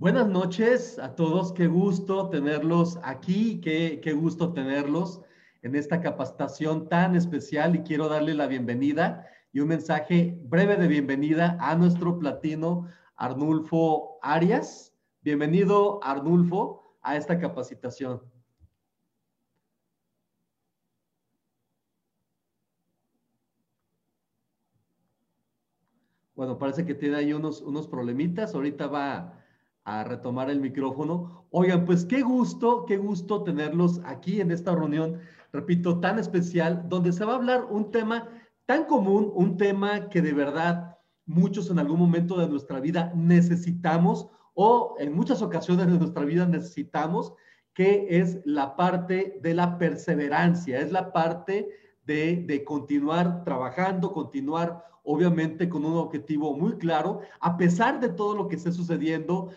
Buenas noches a todos, qué gusto tenerlos aquí, qué, qué gusto tenerlos en esta capacitación tan especial y quiero darle la bienvenida y un mensaje breve de bienvenida a nuestro platino Arnulfo Arias. Bienvenido Arnulfo a esta capacitación. Bueno, parece que tiene ahí unos, unos problemitas. Ahorita va a retomar el micrófono. Oigan, pues qué gusto, qué gusto tenerlos aquí en esta reunión, repito, tan especial, donde se va a hablar un tema tan común, un tema que de verdad muchos en algún momento de nuestra vida necesitamos o en muchas ocasiones de nuestra vida necesitamos, que es la parte de la perseverancia, es la parte de, de continuar trabajando, continuar obviamente con un objetivo muy claro, a pesar de todo lo que esté sucediendo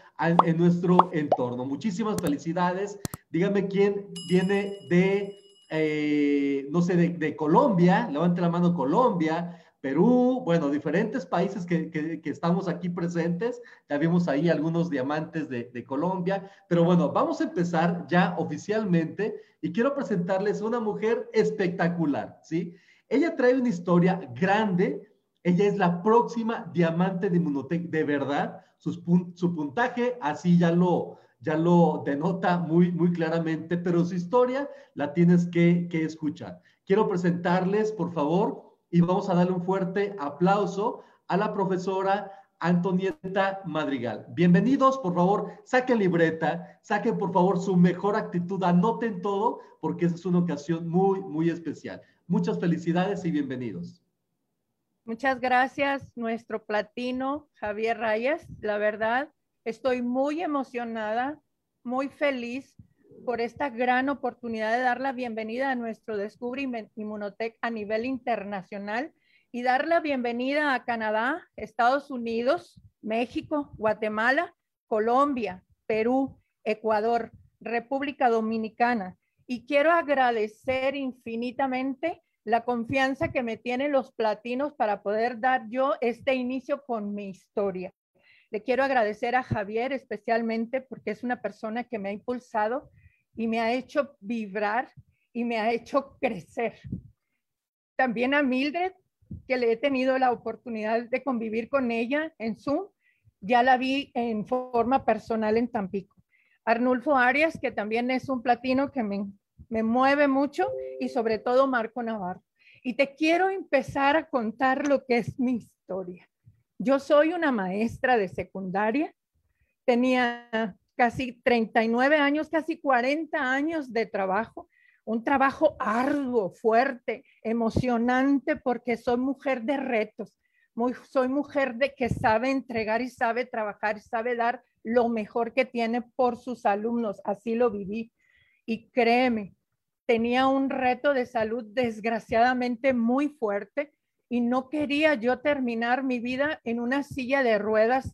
en nuestro entorno. Muchísimas felicidades. Dígame quién viene de, eh, no sé, de, Colombia, levante la mano Colombia, Perú, bueno, diferentes países que, estamos aquí presentes. Ya vimos ahí algunos diamantes de, de, Colombia. Pero bueno, vamos a empezar ya oficialmente y quiero presentarles una mujer espectacular, ¿sí? Ella trae una historia grande, ella es la próxima diamante de Inmunotech, de verdad. su puntaje así ya lo, ya lo denota muy, muy claramente, pero su historia la tienes que, que escuchar. Quiero presentarles, por favor, y vamos a darle un fuerte aplauso a la profesora Antonieta Madrigal. Bienvenidos, por favor, saquen libreta, saquen por favor su mejor actitud, anoten todo, porque esa es una ocasión muy, muy especial. Muchas felicidades y bienvenidos. Muchas gracias, nuestro platino Javier Rayas. La verdad, estoy muy emocionada, muy feliz por esta gran oportunidad de dar la bienvenida a nuestro Descubre Inmunotech a nivel internacional y dar la bienvenida a Canadá, Estados Unidos, México, Guatemala, Colombia, Perú, Ecuador, República Dominicana. Y quiero agradecer infinitamente la confianza que me tienen los platinos para poder dar yo este inicio con mi historia. Le quiero agradecer a Javier especialmente porque es una persona que me ha impulsado y me ha hecho vibrar y me ha hecho crecer. También a Mildred, que le he tenido la oportunidad de convivir con ella en Zoom. Ya la vi en forma personal en Tampico. Arnulfo Arias, que también es un platino que me me mueve mucho y sobre todo Marco Navarro. Y te quiero empezar a contar lo que es mi historia. Yo soy una maestra de secundaria, tenía casi 39 años, casi 40 años de trabajo, un trabajo arduo, fuerte, emocionante, porque soy mujer de retos, soy mujer de que sabe entregar y sabe trabajar y sabe dar lo mejor que tiene por sus alumnos, así lo viví. Y créeme, tenía un reto de salud desgraciadamente muy fuerte y no quería yo terminar mi vida en una silla de ruedas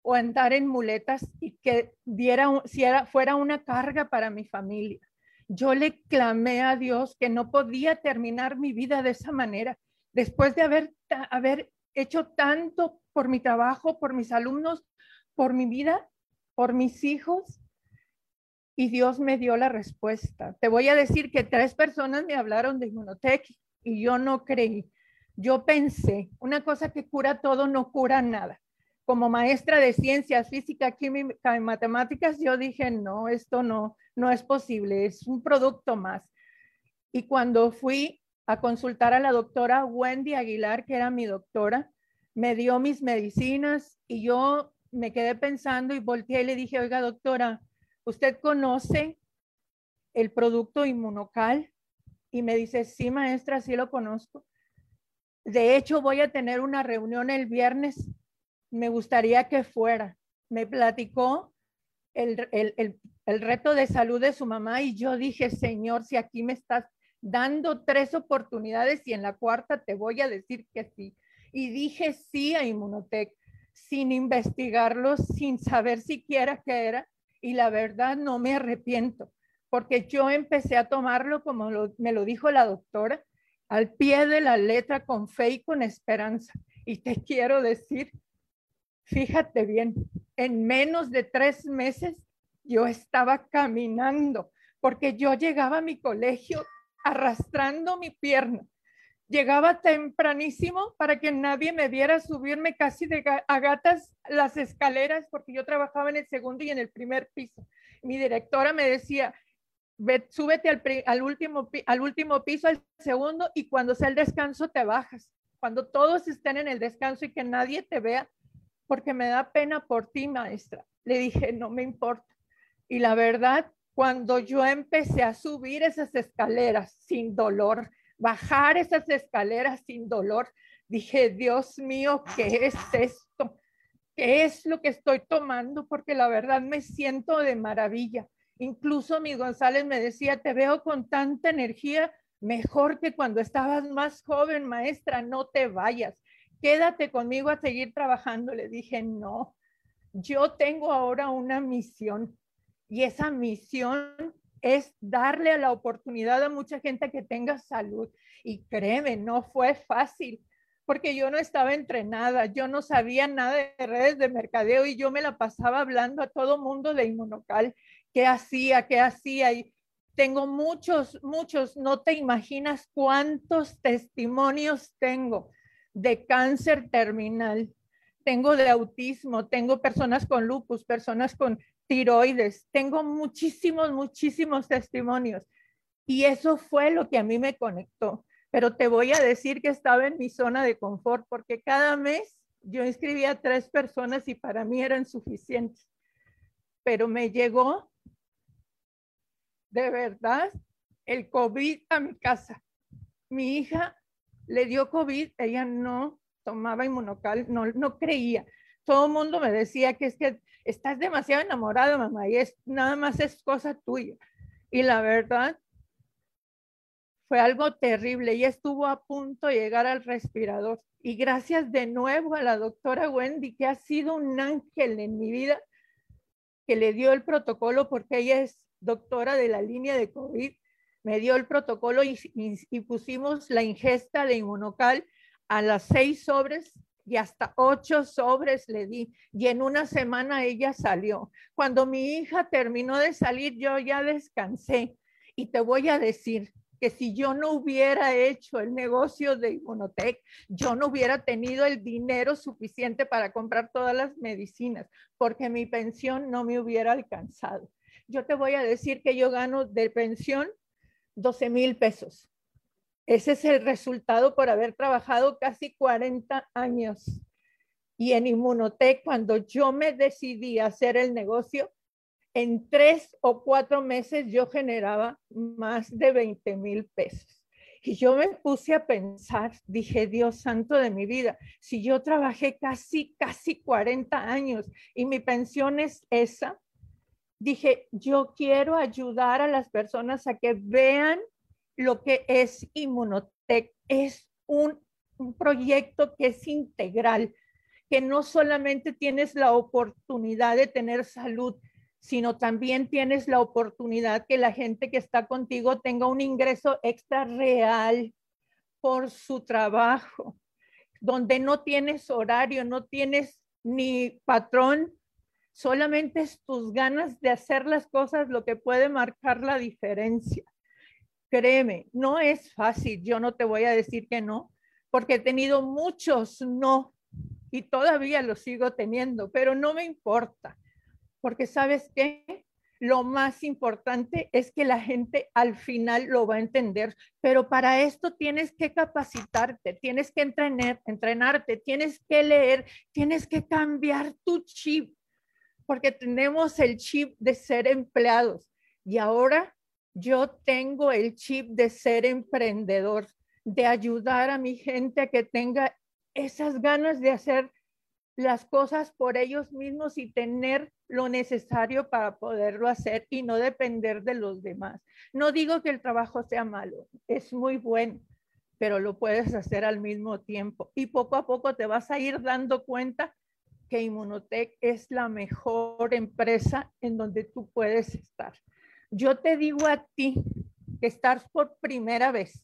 o andar en muletas y que diera, si era, fuera una carga para mi familia. Yo le clamé a Dios que no podía terminar mi vida de esa manera. Después de haber, haber hecho tanto por mi trabajo, por mis alumnos, por mi vida, por mis hijos, y Dios me dio la respuesta. Te voy a decir que tres personas me hablaron de Inmunotech y yo no creí. Yo pensé, una cosa que cura todo no cura nada. Como maestra de ciencias, física, química y matemáticas, yo dije, no, esto no, no es posible, es un producto más. Y cuando fui a consultar a la doctora Wendy Aguilar, que era mi doctora, me dio mis medicinas y yo me quedé pensando y volteé y le dije, oiga, doctora, ¿usted conoce el producto inmunocal? Y me dice, sí, maestra, sí lo conozco. De hecho, voy a tener una reunión el viernes. Me gustaría que fuera. Me platicó el, el, reto de salud de su mamá y yo dije, Señor, si aquí me estás dando tres oportunidades y en la cuarta te voy a decir que sí. Y dije sí a Inmunotech, sin investigarlo, sin saber siquiera qué era y la verdad no me arrepiento, porque yo empecé a tomarlo como me lo dijo la doctora, al pie de la letra, con fe y con esperanza. Y te quiero decir, fíjate bien, en menos de tres meses yo estaba caminando porque yo llegaba a mi colegio arrastrando mi pierna. Llegaba tempranísimo para que nadie me viera subirme casi de a gatas las escaleras porque yo trabajaba en el segundo y en el primer piso. Mi directora me decía, Ve, súbete al, al, último, al último piso, al segundo, y cuando sea el descanso te bajas. Cuando todos estén en el descanso y que nadie te vea, porque me da pena por ti, maestra. Le dije, no me importa. Y la verdad, cuando yo empecé a subir esas escaleras sin dolor, bajar esas escaleras sin dolor, dije, Dios mío, ¿qué es esto? ¿Qué es lo que estoy tomando? Porque la verdad me siento de maravilla. Incluso mi González me decía, te veo con tanta energía, mejor que cuando estabas más joven, maestra, no te vayas, quédate conmigo a seguir trabajando. Le dije, no, yo tengo ahora una misión y esa misión es darle la oportunidad a mucha gente que tenga salud. Y créeme, no fue fácil porque yo no estaba entrenada, yo no sabía nada de redes de mercadeo y yo me la pasaba hablando a todo mundo de inmunocal qué hacía, qué hacía. Y tengo muchos, muchos, no te imaginas cuántos testimonios tengo de cáncer terminal. Tengo de autismo, tengo personas con lupus, personas con tiroides, tengo muchísimos, muchísimos testimonios. Y eso fue lo que a mí me conectó. Pero te voy a decir que estaba en mi zona de confort porque cada mes yo inscribía a tres personas y para mí eran suficientes. Pero me llegó de verdad el COVID a mi casa. Mi hija le dio COVID, ella no tomaba inmunocal, no, no creía. Todo el mundo me decía que es que estás demasiado enamorada, mamá, y es nada más es cosa tuya. Y la verdad fue algo terrible. Ella estuvo a punto de llegar al respirador. Y gracias de nuevo a la doctora Wendy, que ha sido un ángel en mi vida, que le dio el protocolo porque ella es doctora de la línea de COVID, me dio el protocolo y, pusimos la ingesta de inmunocal a las seis sobres y hasta ocho sobres le di. Y en una semana ella salió. Cuando mi hija terminó de salir, yo ya descansé. Y te voy a decir que si yo no hubiera hecho el negocio de Inmunotech, yo no hubiera tenido el dinero suficiente para comprar todas las medicinas, porque mi pensión no me hubiera alcanzado yo te voy a decir que yo gano de pensión 12 mil pesos. Ese es el resultado por haber trabajado casi 40 años. Y en Inmunotech, cuando yo me decidí a hacer el negocio, en tres o cuatro meses yo generaba más de 20 mil pesos. Y yo me puse a pensar, dije, Dios santo de mi vida, si yo trabajé casi, casi 40 años y mi pensión es esa, dije, yo quiero ayudar a las personas a que vean lo que es Inmunotech. Es un, proyecto que es integral, que no solamente tienes la oportunidad de tener salud, sino también tienes la oportunidad que la gente que está contigo tenga un ingreso extra real por su trabajo, donde no tienes horario, no tienes ni patrón, Solamente es tus ganas de hacer las cosas lo que puede marcar la diferencia. Créeme, no es fácil. Yo no te voy a decir que no, porque he tenido muchos no y todavía los sigo teniendo, pero no me importa, porque sabes qué, lo más importante es que la gente al final lo va a entender, pero para esto tienes que capacitarte, tienes que entrenar, entrenarte, tienes que leer, tienes que cambiar tu chip porque tenemos el chip de ser empleados y ahora yo tengo el chip de ser emprendedor, de ayudar a mi gente a que tenga esas ganas de hacer las cosas por ellos mismos y tener lo necesario para poderlo hacer y no depender de los demás. No digo que el trabajo sea malo, es muy bueno, pero lo puedes hacer al mismo tiempo y poco a poco te vas a ir dando cuenta que Inmunotech es la mejor empresa en donde tú puedes estar. Yo te digo a ti que estás por primera vez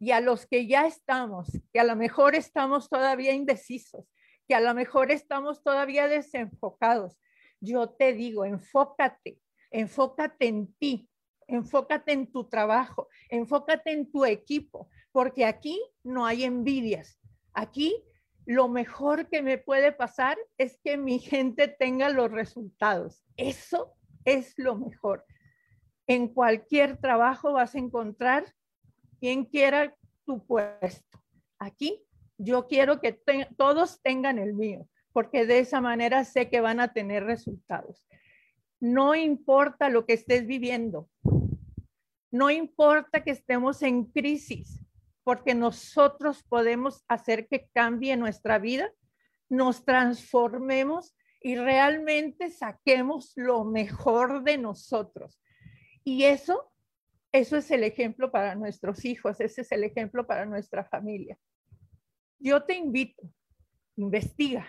y a los que ya estamos, que a lo mejor estamos todavía indecisos, que a lo mejor estamos todavía desenfocados. Yo te digo, enfócate, enfócate en ti, enfócate en tu trabajo, enfócate en tu equipo, porque aquí no hay envidias. Aquí lo mejor que me puede pasar es que mi gente tenga los resultados. Eso es lo mejor. En cualquier trabajo vas a encontrar quien quiera tu puesto. Aquí yo quiero que todos tengan el mío, porque de esa manera sé que van a tener resultados. No importa lo que estés viviendo, no importa que estemos en crisis, porque nosotros podemos hacer que cambie nuestra vida, nos transformemos y realmente saquemos lo mejor de nosotros. Y eso, eso es el ejemplo para nuestros hijos, ese es el ejemplo para nuestra familia. Yo te invito, investiga,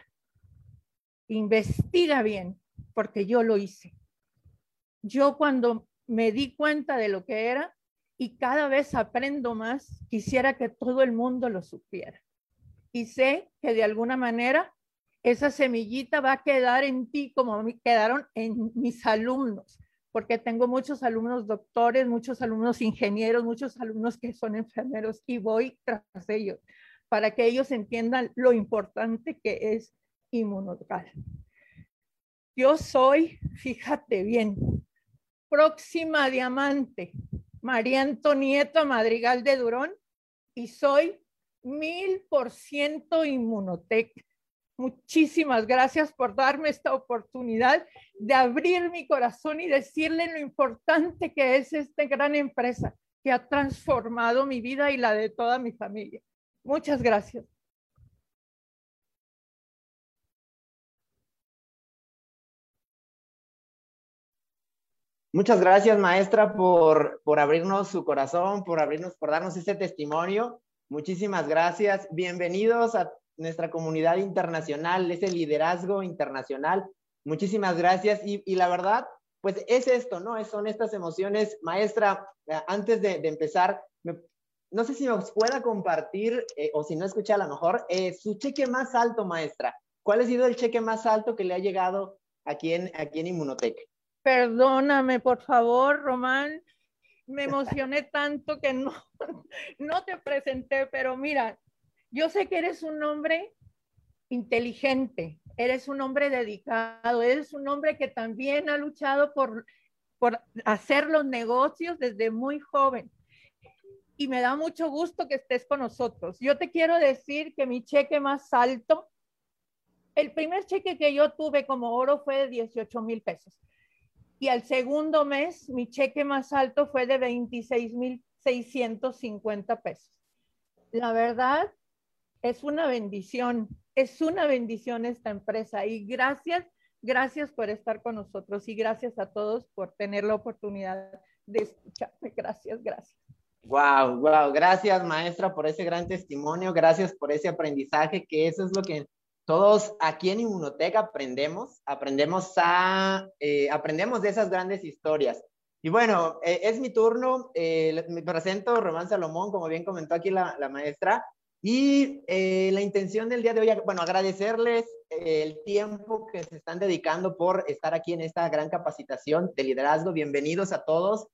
investiga bien, porque yo lo hice. Yo cuando me di cuenta de lo que era y cada vez aprendo más, quisiera que todo el mundo lo supiera. Y sé que de alguna manera esa semillita va a quedar en ti como quedaron en mis alumnos, porque tengo muchos alumnos doctores, muchos alumnos ingenieros, muchos alumnos que son enfermeros y voy tras ellos para que ellos entiendan lo importante que es inmunocal. Yo soy, fíjate bien, próxima diamante, María Antonieta Madrigal de Durón, y soy mil por ciento inmunotec. Muchísimas gracias por darme esta oportunidad de abrir mi corazón y decirle lo importante que es esta gran empresa que ha transformado mi vida y la de toda mi familia. Muchas gracias. Muchas gracias, maestra, por, por abrirnos su corazón, por abrirnos, por darnos este testimonio. Muchísimas gracias. Bienvenidos a nuestra comunidad internacional, ese liderazgo internacional. Muchísimas gracias. Y, la verdad, pues es esto, ¿no? Son estas emociones. Maestra, eh, antes de, empezar, no sé si nos pueda compartir, eh, o si no escucha a lo mejor, eh, su cheque más alto, maestra. ¿Cuál ha sido el cheque más alto que le ha llegado aquí en, aquí en Inmunotech? Perdóname, por favor, Román. Me emocioné tanto que no, no te presenté, pero mira, yo sé que eres un hombre inteligente, eres un hombre dedicado, eres un hombre que también ha luchado por, por hacer los negocios desde muy joven y me da mucho gusto que estés con nosotros. Yo te quiero decir que mi cheque más alto, el primer cheque que yo tuve como oro fue de 18 mil pesos. Y al segundo mes, mi cheque más alto fue de 26 mil 650 pesos. La verdad, es una bendición, es una bendición esta empresa. Y gracias, gracias por estar con nosotros y gracias a todos por tener la oportunidad de escucharme. Gracias, gracias. Wow, wow, gracias maestra por ese gran testimonio, gracias por ese aprendizaje, que eso es lo que todos aquí en Inmunoteca aprendemos, aprendemos a, eh, aprendemos de esas grandes historias. Y bueno, eh, es mi turno, eh, me presento Román Salomón, como bien comentó aquí la, la maestra, y la intención del día de hoy, bueno, agradecerles el tiempo que se están dedicando por estar aquí en esta gran capacitación de liderazgo. Bienvenidos a todos.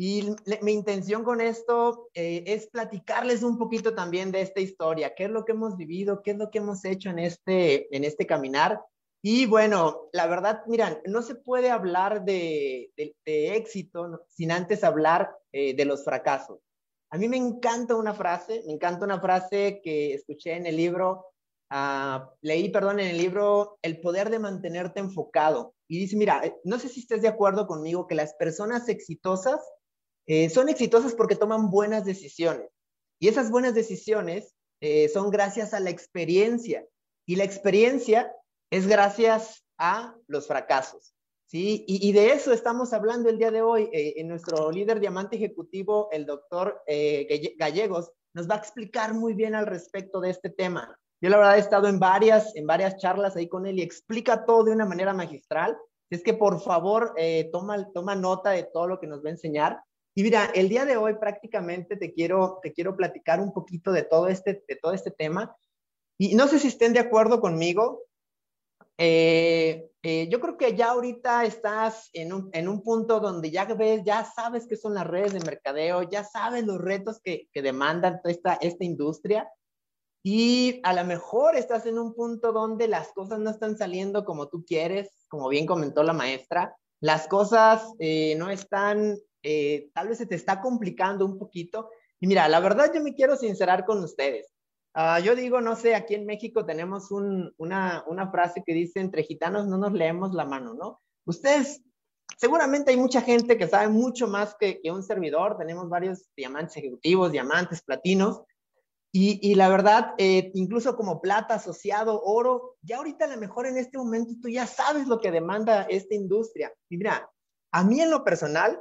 Y mi intención con esto eh, es platicarles un poquito también de esta historia, qué es lo que hemos vivido, qué es lo que hemos hecho en este, en este caminar. Y bueno, la verdad, miran, no se puede hablar de, de, éxito sin antes hablar eh, de los fracasos. A mí me encanta una frase, me encanta una frase que escuché en el libro, uh, leí, perdón, en el libro El poder de mantenerte enfocado. Y dice, mira, eh, no sé si estés de acuerdo conmigo que las personas exitosas eh, son exitosas porque toman buenas decisiones. Y esas buenas decisiones eh, son gracias a la experiencia. Y la experiencia es gracias a los fracasos. ¿Sí? Y, de eso estamos hablando el día de hoy. Eh, en nuestro líder diamante ejecutivo, el doctor Gallegos, nos va a explicar muy bien al respecto de este tema. Yo la verdad he estado en varias, en varias charlas ahí con él y explica todo de una manera magistral. Es que por favor toma, toma nota de todo lo que nos va a enseñar. Y mira, el día de hoy prácticamente te quiero, te quiero platicar un poquito de todo, este, de todo este tema. Y no sé si estén de acuerdo conmigo. Eh, eh, yo creo que ya ahorita estás en un, en un, punto donde ya ves, ya sabes qué son las redes de mercadeo, ya sabes los retos que, que demandan esta, esta industria. Y a lo mejor estás en un punto donde las cosas no están saliendo como tú quieres, como bien comentó la maestra. Las cosas eh, no están, tal vez se te está complicando un poquito. Y mira, la verdad yo me quiero sincerar con ustedes. Uh, yo digo, no sé, aquí en México tenemos un, una, una, frase que dice, entre gitanos no nos leemos la mano, ¿no? Ustedes, seguramente hay mucha gente que sabe mucho más que, que un servidor, tenemos varios diamantes ejecutivos, diamantes, platinos, y, y la verdad, eh, incluso como plata, asociado, oro, ya ahorita a lo mejor en este momento tú ya sabes lo que demanda esta industria. Y mira, a mí en lo personal,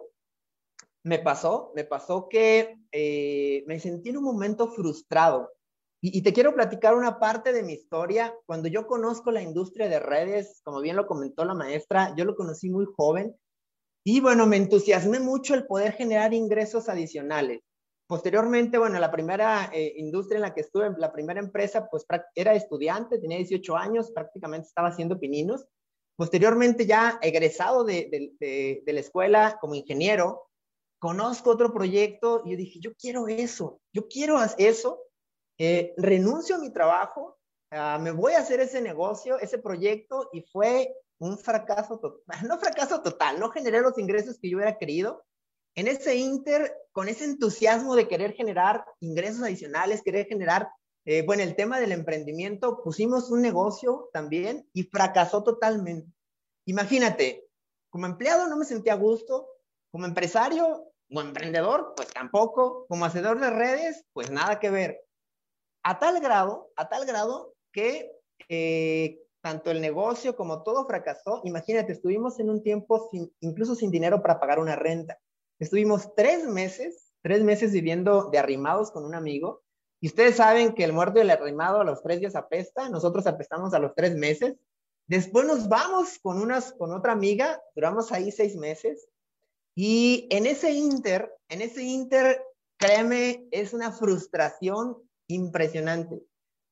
me pasó, me pasó que eh, me sentí en un momento frustrado y, te quiero platicar una parte de mi historia. Cuando yo conozco la industria de redes, como bien lo comentó la maestra, yo lo conocí muy joven. Y bueno, me entusiasmé mucho el poder generar ingresos adicionales. Posteriormente, bueno, la primera eh, industria en la que estuve, la primera empresa, pues era estudiante, tenía 18 años, prácticamente estaba haciendo pininos. Posteriormente, ya egresado de, de, la escuela como ingeniero, conozco otro proyecto y yo dije, yo quiero eso, yo quiero eso eh, renuncio a mi trabajo, uh, me voy a hacer ese negocio, ese proyecto, y fue un fracaso total, no fracaso total, no generé los ingresos que yo hubiera querido. En ese inter, con ese entusiasmo de querer generar ingresos adicionales, querer generar, eh, bueno, el tema del emprendimiento, pusimos un negocio también y fracasó totalmente. Imagínate, como empleado no me sentía a gusto, como empresario o emprendedor, pues tampoco, como hacedor de redes, pues nada que ver a tal grado, a tal grado que eh, tanto el negocio como todo fracasó. Imagínate, estuvimos en un tiempo incluso sin dinero para pagar una renta. Estuvimos tres meses, tres meses viviendo de arrimados con un amigo. Y ustedes saben que el muerto y el arrimado a los tres días apesta. Nosotros apestamos a los tres meses. Después nos vamos con, unas, con otra amiga, duramos ahí seis meses. Y en ese inter, en ese inter, créeme, es una frustración impresionante.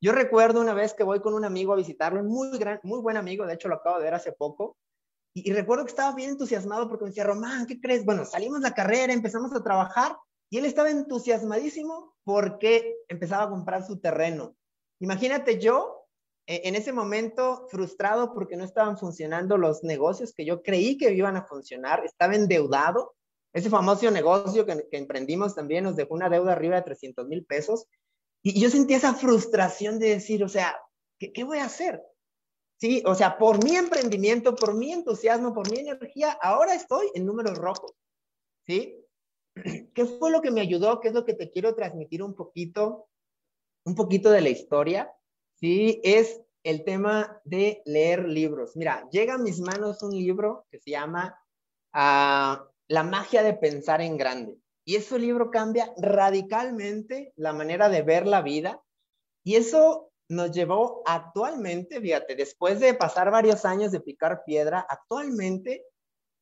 Yo recuerdo una vez que voy con un amigo a visitarlo, muy, gran, muy buen amigo, de hecho lo acabo de ver hace poco, y, recuerdo que estaba bien entusiasmado porque me decía, Román, ¿qué crees? Bueno, salimos la carrera, empezamos a trabajar, y él estaba entusiasmadísimo porque empezaba a comprar su terreno. Imagínate yo, e, en ese momento, frustrado porque no estaban funcionando los negocios que yo creí que iban a funcionar, estaba endeudado. Ese famoso negocio que, que emprendimos también nos dejó una deuda arriba de 300 mil pesos y yo sentí esa frustración de decir, o sea, ¿qué, ¿qué, voy a hacer? Sí, o sea, por mi emprendimiento, por mi entusiasmo, por mi energía, ahora estoy en números rojos. ¿Sí? ¿Qué fue lo que me ayudó? ¿Qué es lo que te quiero transmitir un poquito? Un poquito de la historia. Sí, es el tema de leer libros. Mira, llega a mis manos un libro que se llama uh, La magia de pensar en grande. Y ese libro cambia radicalmente la manera de ver la vida. Y eso nos llevó actualmente, fíjate, después de pasar varios años de picar piedra, actualmente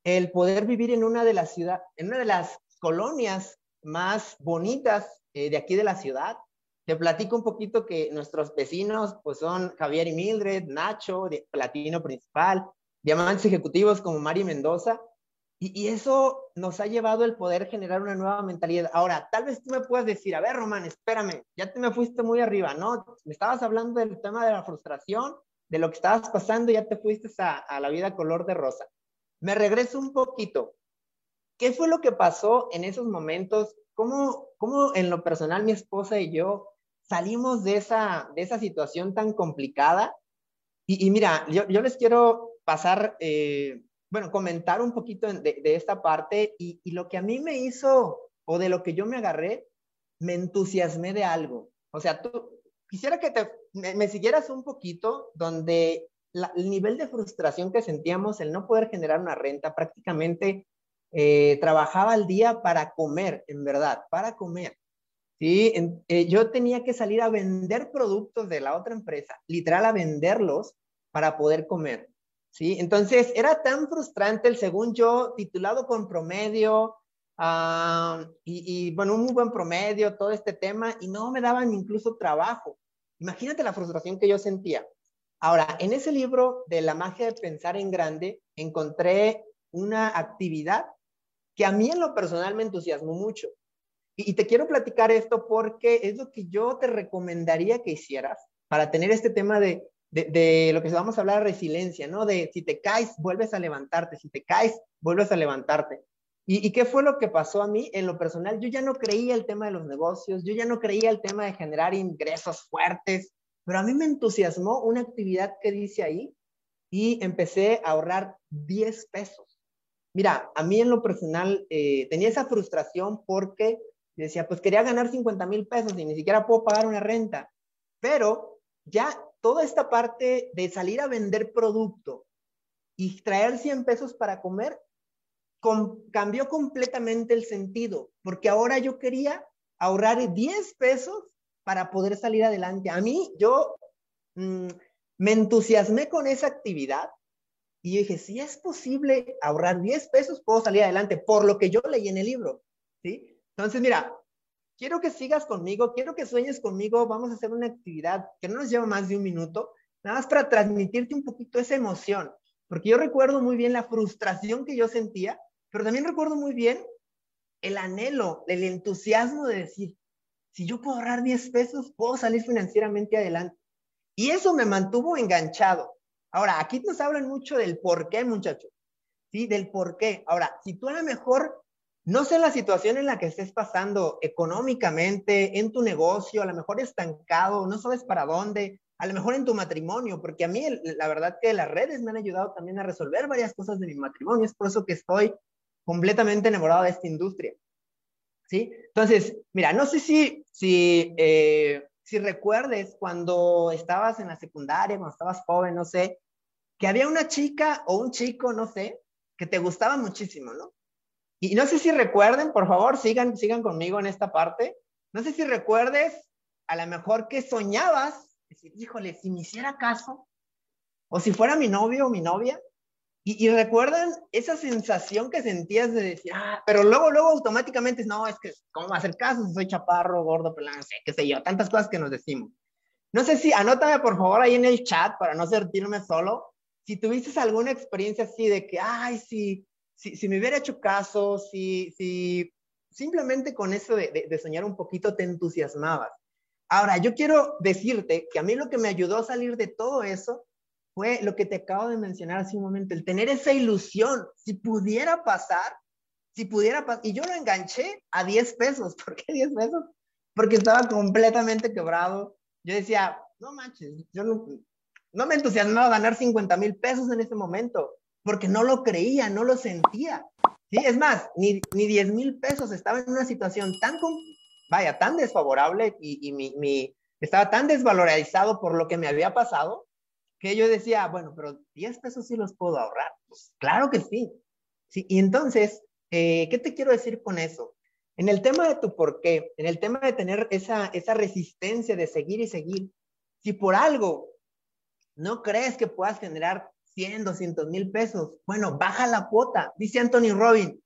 el poder vivir en una de las ciudad, en una de las colonias más bonitas eh, de aquí de la ciudad. Te platico un poquito que nuestros vecinos pues son Javier y Mildred, Nacho, de Platino Principal, diamantes ejecutivos como Mari Mendoza, y, eso nos ha llevado el poder generar una nueva mentalidad. Ahora, tal vez tú me puedas decir, a ver, Román, espérame, ya te me fuiste muy arriba, ¿no? Me estabas hablando del tema de la frustración, de lo que estabas pasando, ya te fuiste a, a la vida color de rosa. Me regreso un poquito. ¿Qué fue lo que pasó en esos momentos? ¿Cómo, cómo en lo personal mi esposa y yo salimos de esa, de esa situación tan complicada? Y, mira, yo, yo, les quiero pasar eh, bueno, comentar un poquito de, esta parte y, lo que a mí me hizo o de lo que yo me agarré, me entusiasmé de algo. O sea, tú, quisiera que te, me, siguieras un poquito donde el nivel de frustración que sentíamos, el no poder generar una renta, prácticamente eh, trabajaba al día para comer, en verdad, para comer. Sí, eh, yo tenía que salir a vender productos de la otra empresa, literal a venderlos para poder comer. ¿Sí? Entonces, era tan frustrante el, según yo, titulado con promedio, y, bueno, un muy buen promedio, todo este tema, y no me daban incluso trabajo. Imagínate la frustración que yo sentía. Ahora, en ese libro de la magia de pensar en grande, encontré una actividad que a mí en lo personal me entusiasmó mucho. Y, te quiero platicar esto porque es lo que yo te recomendaría que hicieras para tener este tema de, de, lo que vamos a hablar, resiliencia, ¿no? De si te caes, vuelves a levantarte, si te caes, vuelves a levantarte. ¿Y, ¿Y, qué fue lo que pasó a mí en lo personal? Yo ya no creía el tema de los negocios, yo ya no creía el tema de generar ingresos fuertes, pero a mí me entusiasmó una actividad que dice ahí y empecé a ahorrar 10 pesos. Mira, a mí en lo personal eh, tenía esa frustración porque decía, pues quería ganar 50 mil pesos y ni siquiera puedo pagar una renta, pero ya toda esta parte de salir a vender producto y traer 100 pesos para comer cambió completamente el sentido, porque ahora yo quería ahorrar 10 pesos para poder salir adelante. A mí, yo mm, me entusiasmé con esa actividad y dije, si es posible ahorrar 10 pesos, puedo salir adelante, por lo que yo leí en el libro, ¿sí? Entonces, mira, quiero que sigas conmigo, quiero que sueñes conmigo, vamos a hacer una actividad que no nos lleva más de un minuto, nada más para transmitirte un poquito esa emoción, porque yo recuerdo muy bien la frustración que yo sentía, pero también recuerdo muy bien el anhelo, el entusiasmo de decir, si yo puedo ahorrar 10 pesos, puedo salir financieramente adelante. Y eso me mantuvo enganchado. Ahora, aquí nos hablan mucho del por qué, muchachos. Sí, del por qué. Ahora, si tú a lo mejor no sé la situación en la que estés pasando económicamente, en tu negocio, a lo mejor estancado, no sabes para dónde, a lo mejor en tu matrimonio, porque a mí la verdad que las redes me han ayudado también a resolver varias cosas de mi matrimonio, es por eso que estoy completamente enamorado de esta industria. ¿Sí? Entonces, mira, no sé si, si, eh, si recuerdes cuando estabas en la secundaria, cuando estabas joven, no sé, que había una chica o un chico, no sé, que te gustaba muchísimo, ¿no? Y no sé si recuerden, por favor, sigan, sigan conmigo en esta parte. No sé si recuerdes a lo mejor que soñabas, decir, híjole, si me hiciera caso, o si fuera mi novio o mi novia, y, recuerdan esa sensación que sentías de decir, ah, pero luego, luego automáticamente, no, es que, ¿cómo va a hacer caso soy chaparro, gordo, pelán, sé, qué sé yo, tantas cosas que nos decimos. No sé si, anótame por favor ahí en el chat para no sentirme solo, si tuviste alguna experiencia así de que, ay, si, si, me hubiera hecho caso, si, si simplemente con eso de, soñar un poquito te entusiasmabas. Ahora, yo quiero decirte que a mí lo que me ayudó a salir de todo eso fue lo que te acabo de mencionar hace un momento, el tener esa ilusión, si pudiera pasar, si pudiera pasar, y yo lo enganché a 10 pesos, ¿por qué 10 pesos? Porque estaba completamente quebrado. Yo decía, no manches, yo no me entusiasmaba ganar 50 mil pesos en ese momento, porque no lo creía, no lo sentía. Sí, es más, ni, ni 10 mil pesos, estaba en una situación tan, vaya, tan desfavorable y, y mi, mi, estaba tan desvalorizado por lo que me había pasado que yo decía, bueno, pero 10 pesos sí los puedo ahorrar. Pues claro que sí. sí y entonces, eh, ¿qué te quiero decir con eso? En el tema de tu por qué, en el tema de tener esa, esa resistencia de seguir y seguir, si por algo no crees que puedas generar 100, 200 mil pesos, bueno, baja la cuota, dice Anthony Robin.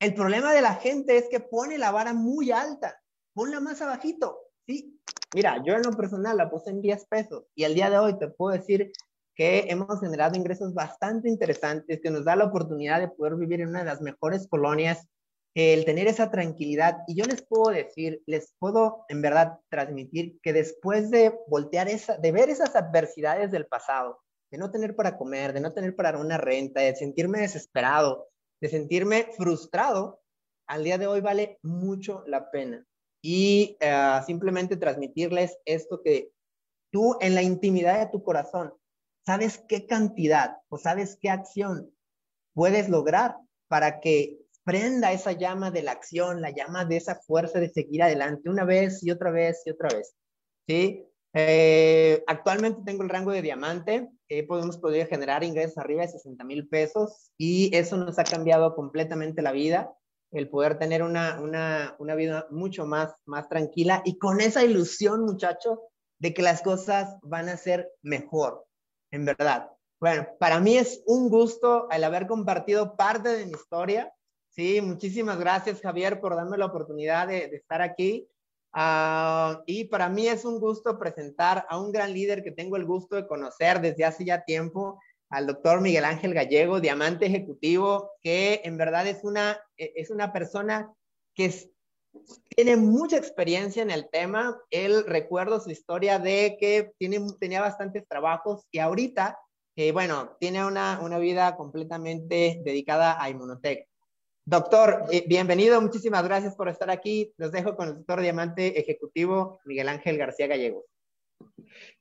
El problema de la gente es que pone la vara muy alta, ponla más abajito, ¿sí? Mira, yo en lo personal la puse en 10 pesos y el día de hoy te puedo decir que hemos generado ingresos bastante interesantes, que nos da la oportunidad de poder vivir en una de las mejores colonias, el tener esa tranquilidad. Y yo les puedo decir, les puedo en verdad transmitir que después de voltear esa, de ver esas adversidades del pasado, de no tener para comer, de no tener para una renta, de sentirme desesperado, de sentirme frustrado, al día de hoy vale mucho la pena y eh, simplemente transmitirles esto que tú en la intimidad de tu corazón sabes qué cantidad o sabes qué acción puedes lograr para que prenda esa llama de la acción, la llama de esa fuerza de seguir adelante una vez y otra vez y otra vez. ¿sí? Eh, actualmente tengo el rango de diamante, eh, podemos poder generar ingresos arriba de 60 mil pesos y eso nos ha cambiado completamente la vida el poder tener una, una, una vida mucho más, más tranquila y con esa ilusión, muchachos, de que las cosas van a ser mejor, en verdad. Bueno, para mí es un gusto el haber compartido parte de mi historia. Sí, muchísimas gracias, Javier, por darme la oportunidad de, de estar aquí. Ah, y para mí es un gusto presentar a un gran líder que tengo el gusto de conocer desde hace ya tiempo, al doctor Miguel Ángel Gallego, diamante ejecutivo, que en verdad es una, e, es una persona que tiene mucha experiencia en el tema. Él recuerdo su historia de que tiene, tenía bastantes trabajos y ahorita, eh, bueno, tiene una, una vida completamente dedicada a Inmunotech. Doctor, eh, bienvenido, muchísimas gracias por estar aquí. Los dejo con el doctor Diamante Ejecutivo Miguel Ángel García Gallegos.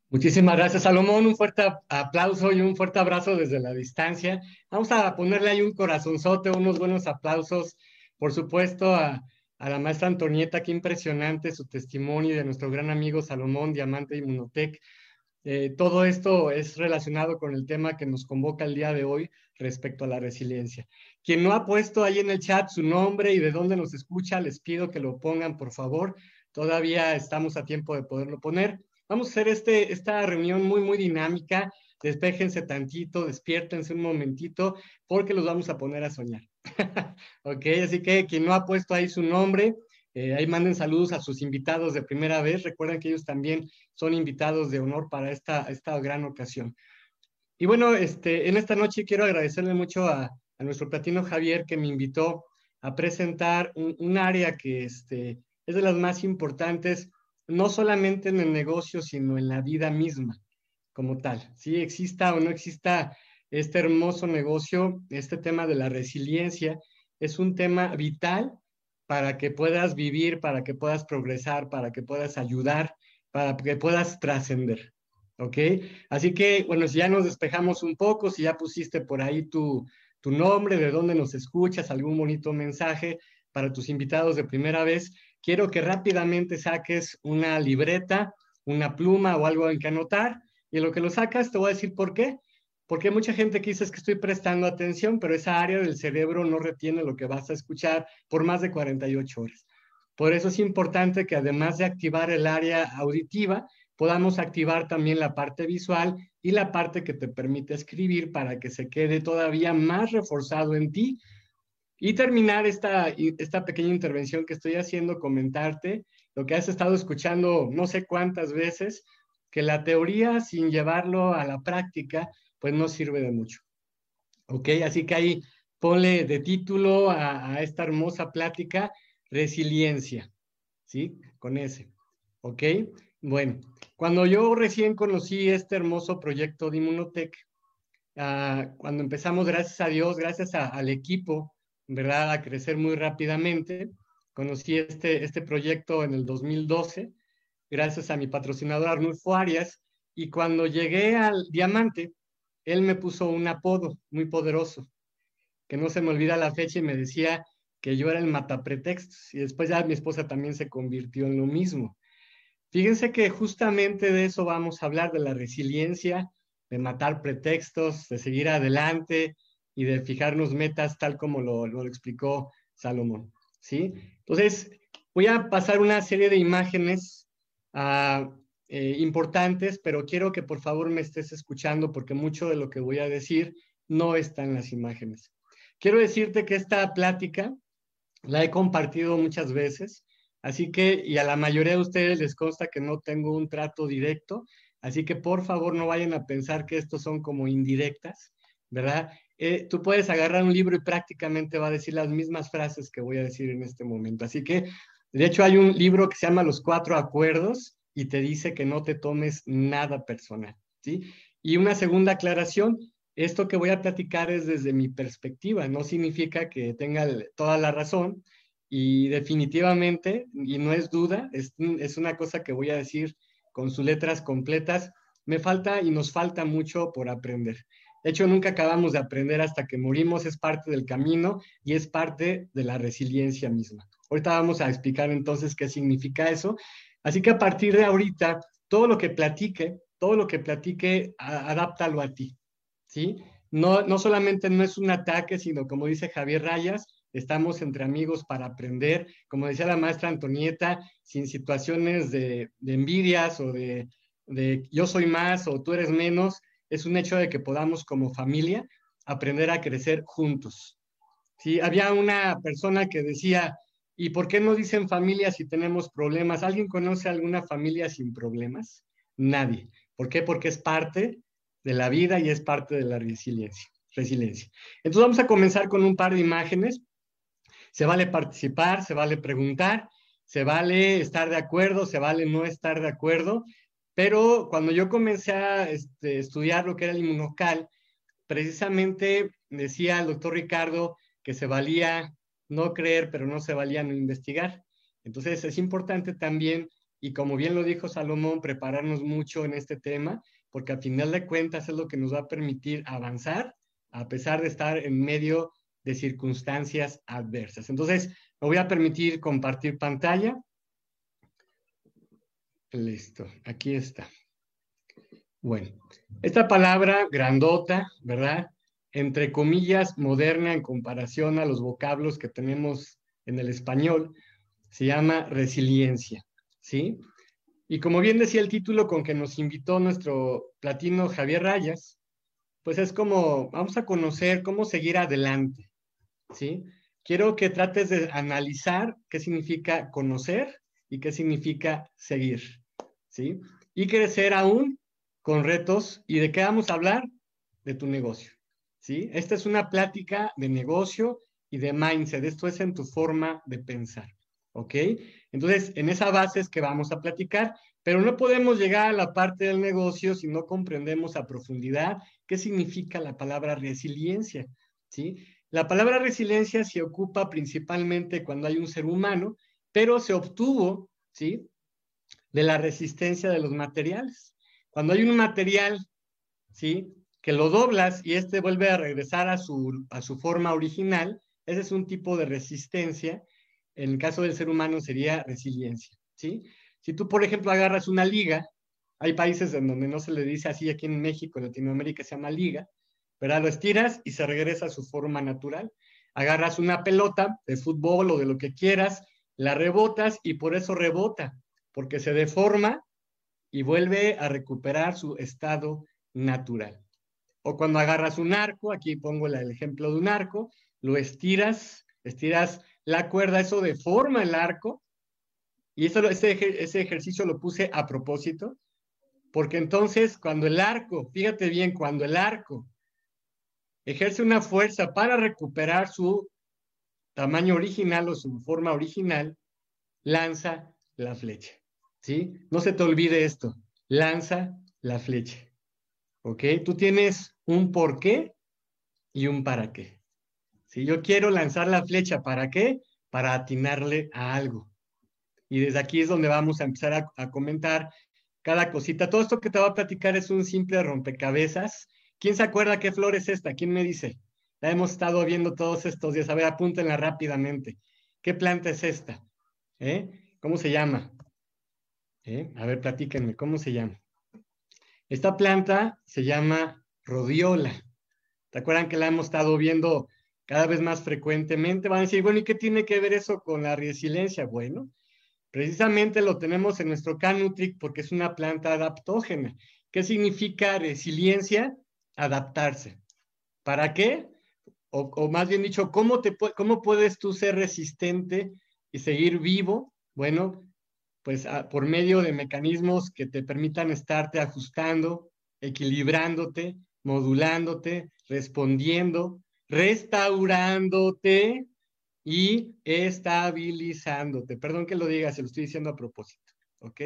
Muchísimas gracias, Salomón. Un fuerte aplauso y un fuerte abrazo desde la distancia. Vamos a ponerle ahí un corazonzote, unos buenos aplausos, por supuesto, a, a la maestra Antonieta. Qué impresionante su testimonio de nuestro gran amigo Salomón, Diamante Inmunotech. Eh, todo esto es relacionado con el tema que nos convoca el día de hoy respecto a la resiliencia. Quien no ha puesto ahí en el chat su nombre y de dónde nos escucha, les pido que lo pongan, por favor. Todavía estamos a tiempo de poderlo poner. Vamos a hacer este, esta reunión muy, muy dinámica. Despéjense tantito, despiértense un momentito, porque los vamos a poner a soñar. ok, así que quien no ha puesto ahí su nombre, eh, ahí manden saludos a sus invitados de primera vez. Recuerden que ellos también son invitados de honor para esta, esta gran ocasión. Y bueno, este, en esta noche quiero agradecerle mucho a, a nuestro platino Javier que me invitó a presentar un, área que este, es de las más importantes, no solamente en el negocio, sino en la vida misma como tal. Si exista o no exista este hermoso negocio, este tema de la resiliencia es un tema vital para que puedas vivir, para que puedas progresar, para que puedas ayudar, para que puedas trascender. ¿Ok? Así que, bueno, si ya nos despejamos un poco, si ya pusiste por ahí tu, tu nombre, de dónde nos escuchas, algún bonito mensaje para tus invitados de primera vez, quiero que rápidamente saques una libreta, una pluma o algo en que anotar. Y lo que lo sacas, te voy a decir por qué. Porque mucha gente que dice que estoy prestando atención, pero esa área del cerebro no retiene lo que vas a escuchar por más de 48 horas. Por eso es importante que además de activar el área auditiva, podamos activar también la parte visual y la parte que te permite escribir para que se quede todavía más reforzado en ti. Y terminar esta, esta pequeña intervención que estoy haciendo, comentarte lo que has estado escuchando no sé cuántas veces, que la teoría sin llevarlo a la práctica, pues no sirve de mucho. ¿Ok? Así que ahí ponle de título a, esta hermosa plática, resiliencia, ¿sí? Con ese. ¿Ok? Bueno, cuando yo recién conocí este hermoso proyecto de Inmunotech, ah, cuando empezamos, gracias a Dios, gracias al equipo, ¿verdad?, a crecer muy rápidamente, conocí este, este proyecto en el 2012, gracias a mi patrocinador Arnulfo Arias, y cuando llegué al Diamante, él me puso un apodo muy poderoso, que no se me olvida la fecha y me decía que yo era el matapretextos, y después ya mi esposa también se convirtió en lo mismo. Fíjense que justamente de eso vamos a hablar, de la resiliencia, de matar pretextos, de seguir adelante y de fijarnos metas tal como lo, explicó Salomón. ¿sí? Entonces, voy a pasar una serie de imágenes ah, eh, importantes, pero quiero que por favor me estés escuchando porque mucho de lo que voy a decir no está en las imágenes. Quiero decirte que esta plática la he compartido muchas veces Así que, y a la mayoría de ustedes les consta que no tengo un trato directo, así que por favor no vayan a pensar que estos son como indirectas, ¿verdad? Eh, tú puedes agarrar un libro y prácticamente va a decir las mismas frases que voy a decir en este momento. Así que, de hecho, hay un libro que se llama Los Cuatro Acuerdos y te dice que no te tomes nada personal, ¿sí? Y una segunda aclaración, esto que voy a platicar es desde mi perspectiva, no significa que tenga toda la razón, y definitivamente, y no es duda, es, es, una cosa que voy a decir con sus letras completas, me falta y nos falta mucho por aprender. De hecho, nunca acabamos de aprender hasta que morimos, es parte del camino y es parte de la resiliencia misma. Ahorita vamos a explicar entonces qué significa eso. Así que a partir de ahorita, todo lo que platique, todo lo que platique, adáptalo a ti, ¿sí? No, no solamente no es un ataque, sino como dice Javier Rayas, estamos entre amigos para aprender, como decía la maestra Antonieta, sin situaciones de, envidias o de, yo soy más o tú eres menos, es un hecho de que podamos como familia aprender a crecer juntos. ¿Sí? Había una persona que decía, ¿Y por qué no dicen familia si tenemos problemas? ¿Alguien conoce alguna familia sin problemas? Nadie. ¿Por qué? Porque es parte de la vida y es parte de la resiliencia. resiliencia. Entonces vamos a comenzar con un par de imágenes. Se vale participar, se vale preguntar, se vale estar de acuerdo, se vale no estar de acuerdo, pero cuando yo comencé a este, estudiar lo que era el inmunocal, precisamente decía el doctor Ricardo que se valía no creer, pero no se valía no investigar. Entonces es importante también, y como bien lo dijo Salomón, prepararnos mucho en este tema, porque al final de cuentas es lo que nos va a permitir avanzar a pesar de estar en medio de circunstancias adversas. Entonces, me voy a permitir compartir pantalla. Listo, aquí está. Bueno, esta palabra grandota, ¿verdad? Entre comillas, moderna en comparación a los vocablos que tenemos en el español, se llama resiliencia, ¿sí? Y como bien decía el título con que nos invitó nuestro platino Javier Rayas, pues es como, vamos a conocer cómo seguir adelante, ¿sí? Quiero que trates de analizar qué significa conocer y qué significa seguir, ¿sí? Y crecer aún con retos. ¿Y de qué vamos a hablar? De tu negocio. ¿Sí? Esta es una plática de negocio y de mindset. Esto es en tu forma de pensar, ¿ok? Entonces, en esa base es que vamos a platicar, pero no podemos llegar a la parte del negocio si no comprendemos a profundidad qué significa la palabra resiliencia, ¿sí? La palabra resiliencia se ocupa principalmente cuando hay un ser humano, pero se obtuvo, ¿sí? De la resistencia de los materiales. Cuando hay un material, ¿sí? Que lo doblas y este vuelve a regresar a su, a su forma original, ese es un tipo de resistencia. En el caso del ser humano sería resiliencia, ¿sí? Si tú, por ejemplo, agarras una liga, hay países en donde no se le dice así, aquí en México, Latinoamérica se llama liga, ¿verdad? Lo estiras y se regresa a su forma natural. Agarras una pelota de fútbol o de lo que quieras, la rebotas y por eso rebota, porque se deforma y vuelve a recuperar su estado natural. O cuando agarras un arco, aquí pongo el ejemplo de un arco, lo estiras, estiras la cuerda, eso deforma el arco. Y eso, ese, ese ejercicio lo puse a propósito, porque entonces cuando el arco, fíjate bien, cuando el arco ejerce una fuerza para recuperar su tamaño original o su forma original, lanza la flecha. ¿Sí? No se te olvide esto, lanza la flecha. ¿Ok? Tú tienes un por qué y un para qué. Si yo quiero lanzar la flecha, ¿para qué? Para atinarle a algo. Y desde aquí es donde vamos a empezar a, comentar cada cosita. Todo esto que te voy a platicar es un simple rompecabezas. ¿Quién se acuerda qué flor es esta? ¿Quién me dice? La hemos estado viendo todos estos días. A ver, apúntenla rápidamente. ¿Qué planta es esta? ¿Eh? ¿Cómo se llama? ¿Eh? A ver, platíquenme, ¿cómo se llama? Esta planta se llama rodiola. ¿Te acuerdan que la hemos estado viendo cada vez más frecuentemente? Van a decir, bueno, ¿y qué tiene que ver eso con la resiliencia? Bueno, precisamente lo tenemos en nuestro Canutric porque es una planta adaptógena. ¿Qué significa resiliencia? Adaptarse. ¿Para qué? O, más bien dicho, ¿cómo, te, ¿cómo puedes tú ser resistente y seguir vivo? Bueno, pues por medio de mecanismos que te permitan estarte ajustando, equilibrándote, modulándote, respondiendo, restaurándote y estabilizándote. Perdón que lo diga, se lo estoy diciendo a propósito, ¿ok?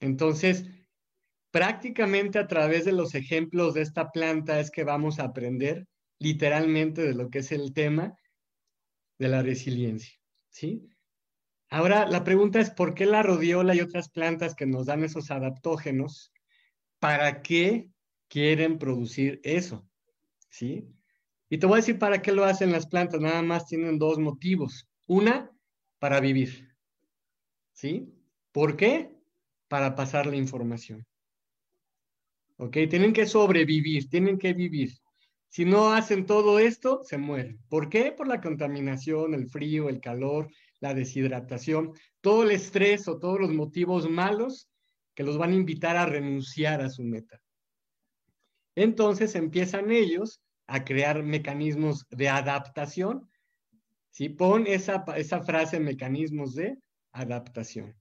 Entonces, prácticamente a través de los ejemplos de esta planta es que vamos a aprender literalmente de lo que es el tema de la resiliencia, ¿sí? Ahora, la pregunta es, ¿por qué la rodiola y otras plantas que nos dan esos adaptógenos, para qué quieren producir eso? ¿Sí? Y te voy a decir para qué lo hacen las plantas. Nada más tienen dos motivos. Una, para vivir. ¿Sí? ¿Por qué? Para pasar la información. ¿Ok? Tienen que sobrevivir, tienen que vivir. Si no hacen todo esto, se mueren. ¿Por qué? Por la contaminación, el frío, el calor, la deshidratación, todo el estrés o todos los motivos malos que los van a invitar a renunciar a su meta. Entonces empiezan ellos a crear mecanismos de adaptación, ¿sí? Pon esa, esa frase mecanismos de adaptación,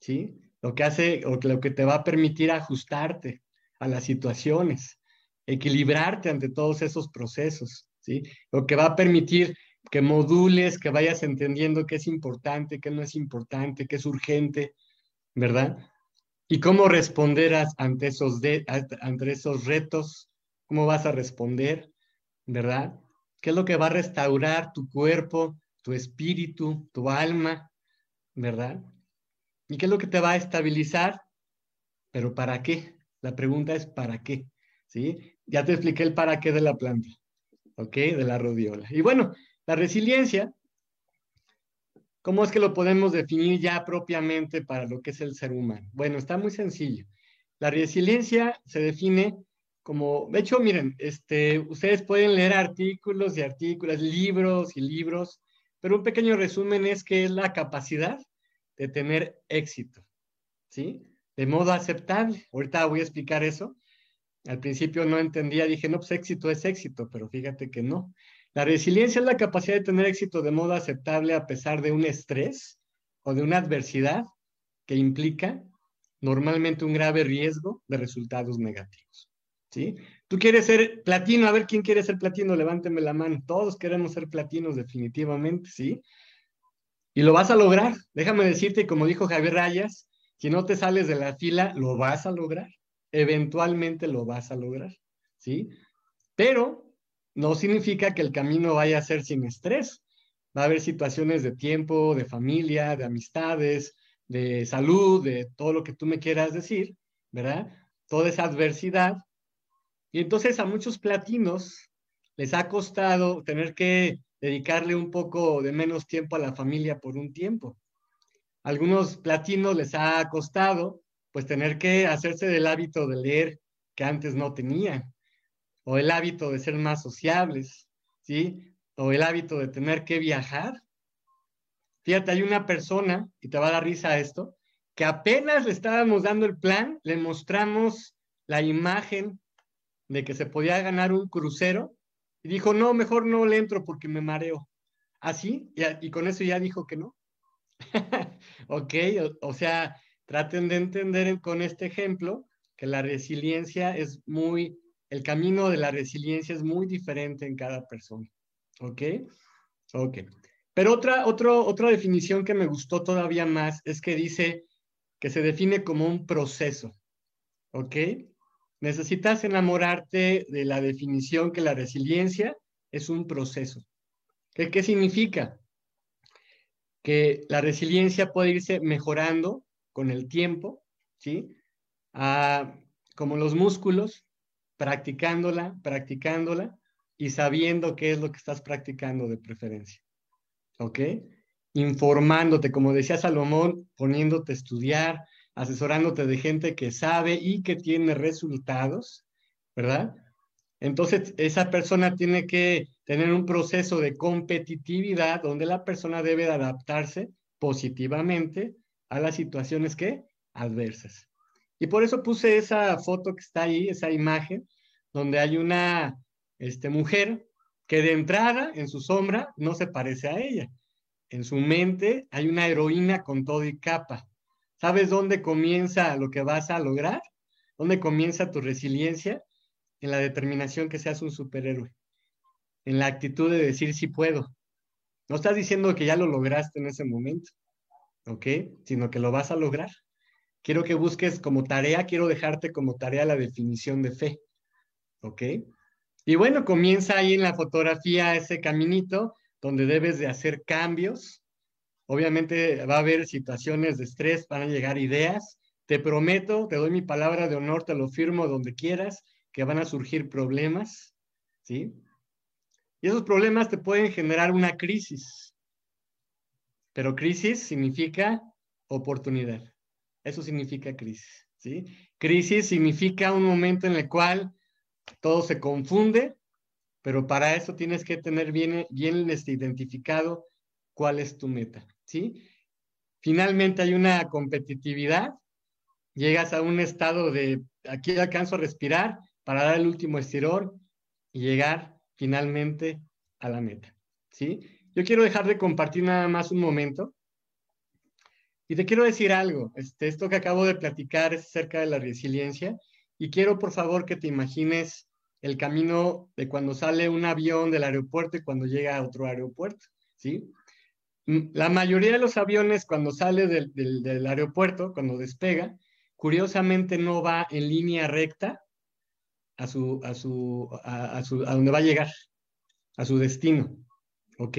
¿sí? Lo que hace, o lo que te va a permitir ajustarte a las situaciones, equilibrarte ante todos esos procesos, ¿sí? Lo que va a permitir que modules, que vayas entendiendo qué es importante, qué no es importante, qué es urgente, ¿verdad? Y cómo responderás ante esos, ante esos retos, cómo vas a responder, ¿verdad? ¿Qué es lo que va a restaurar tu cuerpo, tu espíritu, tu alma, ¿verdad? ¿Y qué es lo que te va a estabilizar? Pero ¿para qué? La pregunta es ¿para qué? ¿Sí? Ya te expliqué el para qué de la planta, ¿ok? De la rodiola. Y bueno, la resiliencia, ¿cómo es que lo podemos definir ya propiamente para lo que es el ser humano? Bueno, está muy sencillo. La resiliencia se define como, de hecho, miren, este, ustedes pueden leer artículos y artículos, libros y libros, pero un pequeño resumen es que es la capacidad de tener éxito, ¿sí? De modo aceptable. Ahorita voy a explicar eso. Al principio no entendía, dije, no, pues éxito es éxito, pero fíjate que no. La resiliencia es la capacidad de tener éxito de modo aceptable a pesar de un estrés o de una adversidad que implica normalmente un grave riesgo de resultados negativos. ¿Sí? Tú quieres ser platino, a ver quién quiere ser platino, levánteme la mano. Todos queremos ser platinos definitivamente, ¿sí? Y lo vas a lograr. Déjame decirte, como dijo Javier Rayas, si no te sales de la fila, lo vas a lograr. Eventualmente lo vas a lograr, ¿sí? Pero no significa que el camino vaya a ser sin estrés. Va a haber situaciones de tiempo, de familia, de amistades, de salud, de todo lo que tú me quieras decir, ¿verdad? Toda esa adversidad. Y entonces a muchos platinos les ha costado tener que dedicarle un poco de menos tiempo a la familia por un tiempo. algunos platinos les ha costado pues tener que hacerse del hábito de leer que antes no tenían o el hábito de ser más sociables, ¿sí? O el hábito de tener que viajar. Fíjate, hay una persona, y te va a dar risa esto, que apenas le estábamos dando el plan, le mostramos la imagen de que se podía ganar un crucero y dijo, no, mejor no le entro porque me mareo. Así, y, con eso ya dijo que no. ok, o sea, traten de entender con este ejemplo que la resiliencia es muy el camino de la resiliencia es muy diferente en cada persona. ¿Ok? Ok. Pero otra, otra definición que me gustó todavía más es que dice que se define como un proceso. ¿Ok? Necesitas enamorarte de la definición que la resiliencia es un proceso. ¿Qué, qué significa? Que la resiliencia puede irse mejorando con el tiempo, ¿sí? Ah, como los músculos, practicándola, practicándola y sabiendo qué es lo que estás practicando de preferencia. ¿Ok? Informándote, como decía Salomón, poniéndote a estudiar, asesorándote de gente que sabe y que tiene resultados, ¿verdad? Entonces, esa persona tiene que tener un proceso de competitividad donde la persona debe adaptarse positivamente a las situaciones que adversas. Y por eso puse esa foto que está ahí, esa imagen, donde hay una este, mujer que de entrada, en su sombra, no se parece a ella. En su mente hay una heroína con todo y capa. ¿Sabes dónde comienza lo que vas a lograr? ¿Dónde comienza tu resiliencia? En la determinación que seas un superhéroe. En la actitud de decir sí puedo. No estás diciendo que ya lo lograste en ese momento, ¿ok? Sino que lo vas a lograr quiero que busques como tarea, quiero dejarte como tarea la definición de fe. ¿Ok? Y bueno, comienza ahí en la fotografía ese caminito donde debes de hacer cambios. Obviamente va a haber situaciones de estrés, van a llegar ideas. Te prometo, te doy mi palabra de honor, te lo firmo donde quieras, que van a surgir problemas, ¿sí? Y esos problemas te pueden generar una crisis. Pero crisis significa oportunidad. Eso significa crisis, ¿sí? Crisis significa un momento en el cual todo se confunde, pero para eso tienes que tener bien, bien este, identificado cuál es tu meta, ¿sí? Finalmente hay una competitividad, llegas a un estado de aquí alcanzo a respirar para dar el último estirón y llegar finalmente a la meta, ¿sí? Yo quiero dejar de compartir nada más un momento y te quiero decir algo. Este, esto que acabo de platicar es acerca de la resiliencia y quiero por favor que te imagines el camino de cuando sale un avión del aeropuerto y cuando llega a otro aeropuerto, ¿sí? Mm, la mayoría de los aviones cuando sale del, del aeropuerto, cuando despega, curiosamente no va en línea recta a su, a su, a, su, a donde va a llegar, a su destino. ¿Ok?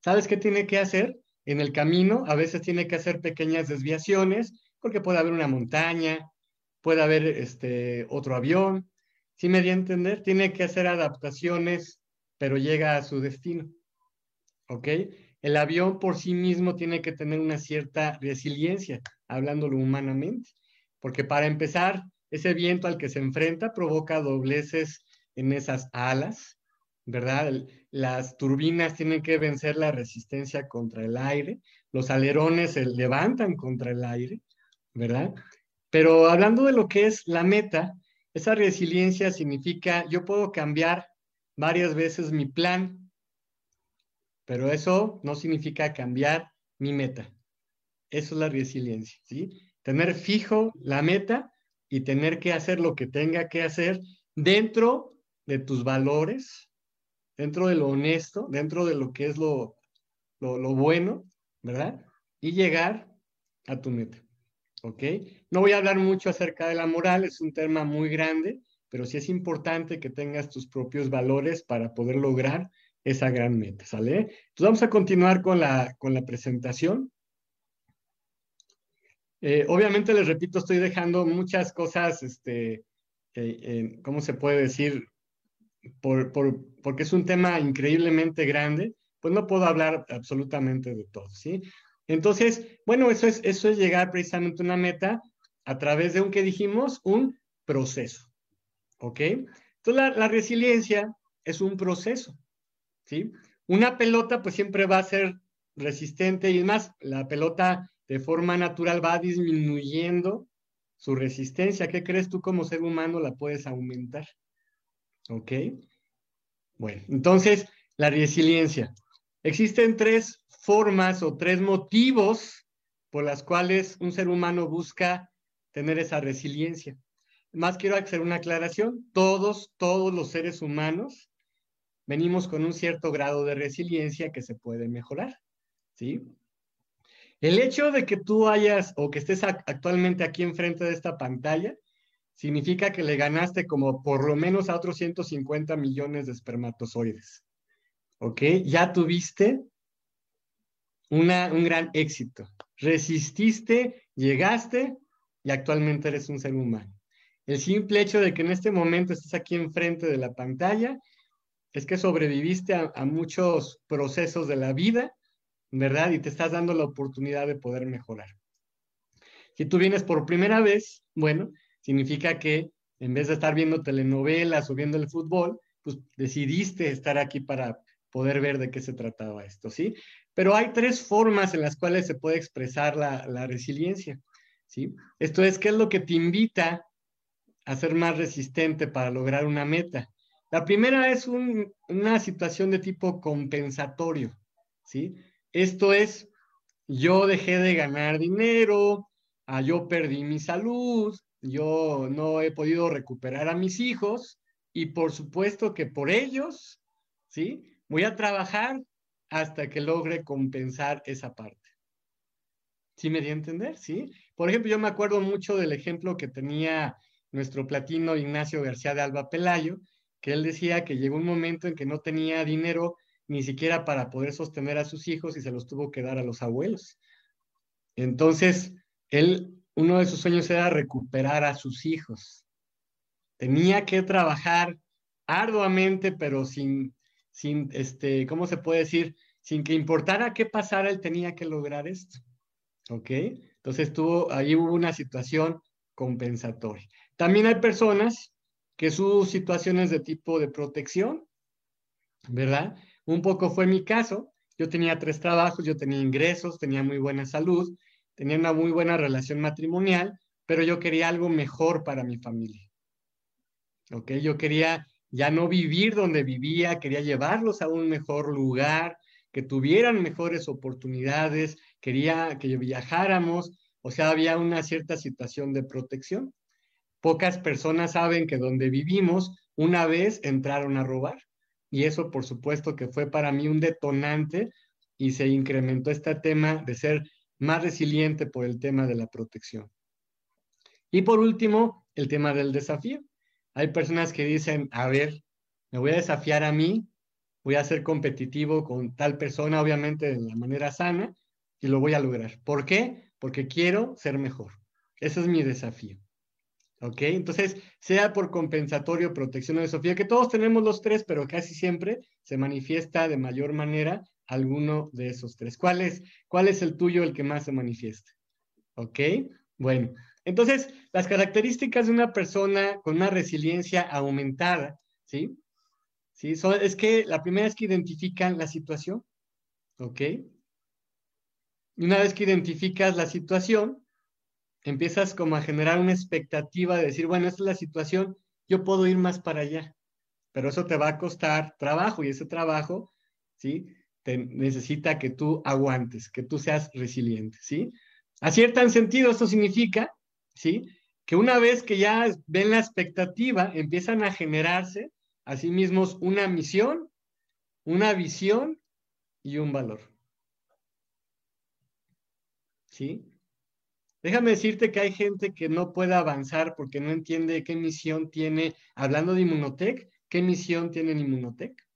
¿Sabes qué tiene que hacer? En el camino a veces tiene que hacer pequeñas desviaciones porque puede haber una montaña, puede haber este, otro avión. ¿Sí me di a entender? Tiene que hacer adaptaciones, pero llega a su destino. ¿Ok? El avión por sí mismo tiene que tener una cierta resiliencia, hablándolo humanamente, porque para empezar, ese viento al que se enfrenta provoca dobleces en esas alas, ¿verdad? Las turbinas tienen que vencer la resistencia contra el aire, los alerones se levantan contra el aire, ¿verdad? Pero hablando de lo que es la meta, esa resiliencia significa yo puedo cambiar varias veces mi plan, pero eso no significa cambiar mi meta. Eso es la resiliencia, ¿sí? Tener fijo la meta y tener que hacer lo que tenga que hacer dentro de tus valores, dentro de lo honesto, dentro de lo que es lo, lo, bueno, ¿verdad? Y llegar a tu meta. ¿Ok? No voy a hablar mucho acerca de la moral, es un tema muy grande, pero sí es importante que tengas tus propios valores para poder lograr esa gran meta, ¿sale? Entonces vamos a continuar con la, con la presentación. Eh, obviamente, les repito, estoy dejando muchas cosas, este, eh, ¿cómo se puede decir? Por, porque es un tema increíblemente grande, pues no puedo hablar absolutamente de todo, ¿sí? Entonces, bueno, eso es, eso es llegar precisamente a una meta a través de un que dijimos, un proceso, ¿ok? Entonces, la, la resiliencia es un proceso, ¿sí? Una pelota, pues siempre va a ser resistente y más, la pelota de forma natural va disminuyendo su resistencia. ¿Qué crees tú como ser humano la puedes aumentar? ¿Ok? Bueno, entonces, la resiliencia. Existen tres formas o tres motivos por las cuales un ser humano busca tener esa resiliencia. Más quiero hacer una aclaración. Todos, todos los seres humanos venimos con un cierto grado de resiliencia que se puede mejorar. ¿Sí? El hecho de que tú hayas o que estés actualmente aquí enfrente de esta pantalla significa que le ganaste como por lo menos a otros 150 millones de espermatozoides. ¿Ok? Ya tuviste una, un gran éxito. Resististe, llegaste y actualmente eres un ser humano. El simple hecho de que en este momento estés aquí enfrente de la pantalla es que sobreviviste a muchos procesos de la vida ¿verdad? Y te estás dando la oportunidad de poder mejorar. Si tú vienes por primera vez, bueno, significa que en vez de estar viendo telenovelas o viendo el fútbol, pues decidiste estar aquí para poder ver de qué se trataba esto, ¿sí? Pero hay tres formas en las cuales se puede expresar la, resiliencia, ¿sí? Esto es, ¿qué es lo que te invita a ser más resistente para lograr una meta? La primera es una situación de tipo compensatorio, ¿sí? Esto es, yo dejé de ganar dinero, ah, yo perdí mi salud, yo no he podido recuperar a mis hijos y por supuesto que por ellos, ¿sí? Voy a trabajar hasta que logre compensar esa parte. ¿Sí me di a entender? ¿Sí? Por ejemplo, yo me acuerdo mucho del ejemplo que tenía nuestro platino Ignacio García de Alba Pelayo, que él decía que llegó un momento en que no tenía dinero ni siquiera para poder sostener a sus hijos y se los tuvo que dar a los abuelos. Entonces, él, uno de sus sueños era recuperar a sus hijos. Tenía que trabajar arduamente, pero sin, sin, este, ¿cómo se puede decir? Sin que importara qué pasara, él tenía que lograr esto. ¿Ok? Entonces tuvo, ahí hubo una situación compensatoria. También hay personas que su situación es de tipo de protección, ¿verdad? Un poco fue mi caso. Yo tenía tres trabajos, yo tenía ingresos, tenía muy buena salud, tenía una muy buena relación matrimonial, pero yo quería algo mejor para mi familia. ¿Ok? Yo quería ya no vivir donde vivía, quería llevarlos a un mejor lugar, que tuvieran mejores oportunidades, quería que viajáramos, o sea, había una cierta situación de protección. Pocas personas saben que donde vivimos, una vez entraron a robar. Y eso, por supuesto, que fue para mí un detonante y se incrementó este tema de ser más resiliente por el tema de la protección. Y por último, el tema del desafío. Hay personas que dicen, a ver, me voy a desafiar a mí, voy a ser competitivo con tal persona, obviamente de la manera sana, y lo voy a lograr. ¿Por qué? Porque quiero ser mejor. Ese es mi desafío. ¿Ok? Entonces, sea por compensatorio, protección o desafío, que todos tenemos los tres, pero casi siempre se manifiesta de mayor manera alguno de esos tres. ¿Cuál es, cuál es el tuyo el que más se manifiesta? ¿Ok? Bueno, entonces, las características de una persona con una resiliencia aumentada, ¿sí? ¿Sí? es que la primera es que identifican la situación, ¿ok? Y una vez que identificas la situación, empiezas como a generar una expectativa de decir, bueno, esta es la situación, yo puedo ir más para allá, pero eso te va a costar trabajo y ese trabajo, ¿sí? Te necesita que tú aguantes, que tú seas resiliente, ¿sí? Aciertan sentido, esto significa, ¿sí? Que una vez que ya ven la expectativa, empiezan a generarse a sí mismos una misión, una visión y un valor. ¿Sí? Déjame decirte que hay gente que no puede avanzar porque no entiende qué misión tiene, hablando de Inmunotech, qué misión tiene Inmunotech.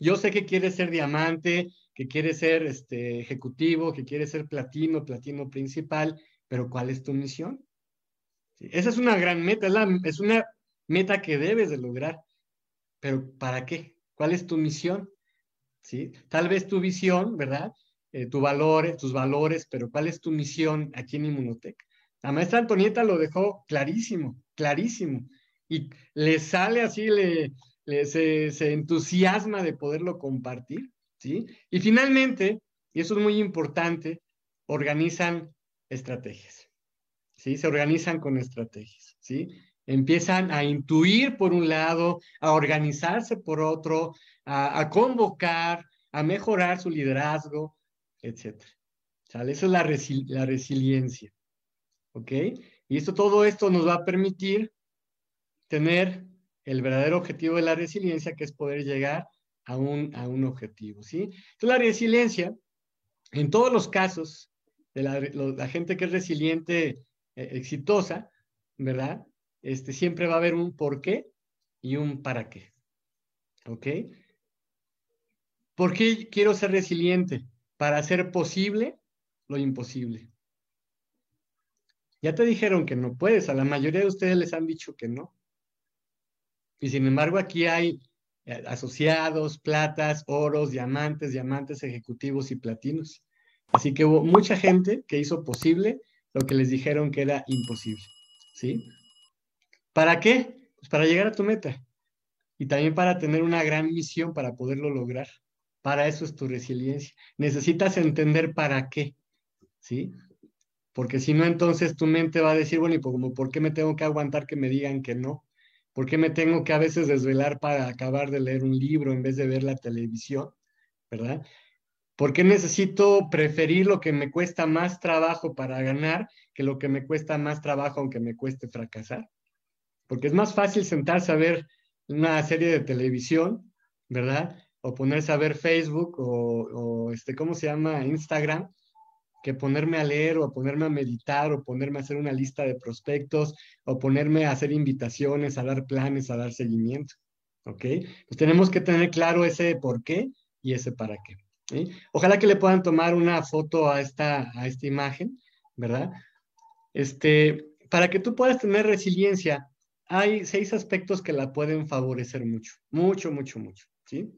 Yo sé que quiere ser diamante, que quiere ser este, ejecutivo, que quiere ser platino, platino principal, pero ¿cuál es tu misión? Esa es una gran meta, es, una meta que debes de lograr, pero ¿para qué? ¿Cuál es tu misión? ¿Sí? Tal vez tu visión, ¿verdad? Eh, tu tus valores, pero ¿cuál es tu misión aquí en Inmunotech? La maestra Antonieta lo dejó clarísimo, clarísimo. Y le sale así, le, se, entusiasma de poderlo compartir, ¿sí? Y finalmente, y eso es muy importante, organizan estrategias, ¿sí? Se organizan con estrategias, ¿sí? Empiezan a intuir por un lado, a organizarse por otro, a, a convocar, a mejorar su liderazgo, etc. ¿Sale? Esa es la, la resiliencia. ¿Ok? Y esto, todo esto nos va a permitir tener el verdadero objetivo de la resiliencia, que es poder llegar a un, a un objetivo, ¿sí? Entonces, la resiliencia, en todos los casos de la, gente que es resiliente, eh, exitosa, ¿verdad? Este, siempre va a haber un por qué y un para qué. ¿Ok? ¿Por qué quiero ser resiliente? para hacer posible lo imposible. Ya te dijeron que no puedes, a la mayoría de ustedes les han dicho que no. Y sin embargo aquí hay eh, asociados, platas, oros, diamantes, diamantes ejecutivos y platinos. Así que hubo mucha gente que hizo posible lo que les dijeron que era imposible. ¿Sí? ¿Para qué? Pues para llegar a tu meta. Y también para tener una gran misión para poderlo lograr. Para eso es tu resiliencia. Necesitas entender para qué, ¿sí? Porque si no, entonces tu mente va a decir, bueno, ¿y como, por qué me tengo que aguantar que me digan que no? ¿Por qué me tengo que a veces desvelar para acabar de leer un libro en vez de ver la televisión? ¿Verdad? ¿Por qué necesito preferir lo que me cuesta más trabajo para ganar que lo que me cuesta más trabajo aunque me cueste fracasar? Porque es más fácil sentarse a ver una serie de televisión, ¿verdad? o ponerse a ver Facebook o, este, ¿cómo se llama? Instagram, que ponerme a leer o ponerme a meditar o ponerme a hacer una lista de prospectos o ponerme a hacer invitaciones, a dar planes, a dar seguimiento. ¿Ok? Pues tenemos que tener claro ese por qué y ese para qué. Ojalá que le puedan tomar una foto a esta, a esta imagen, ¿verdad? Este, para que tú puedas tener resiliencia, hay seis aspectos que la pueden favorecer mucho, mucho, mucho, mucho, ¿sí?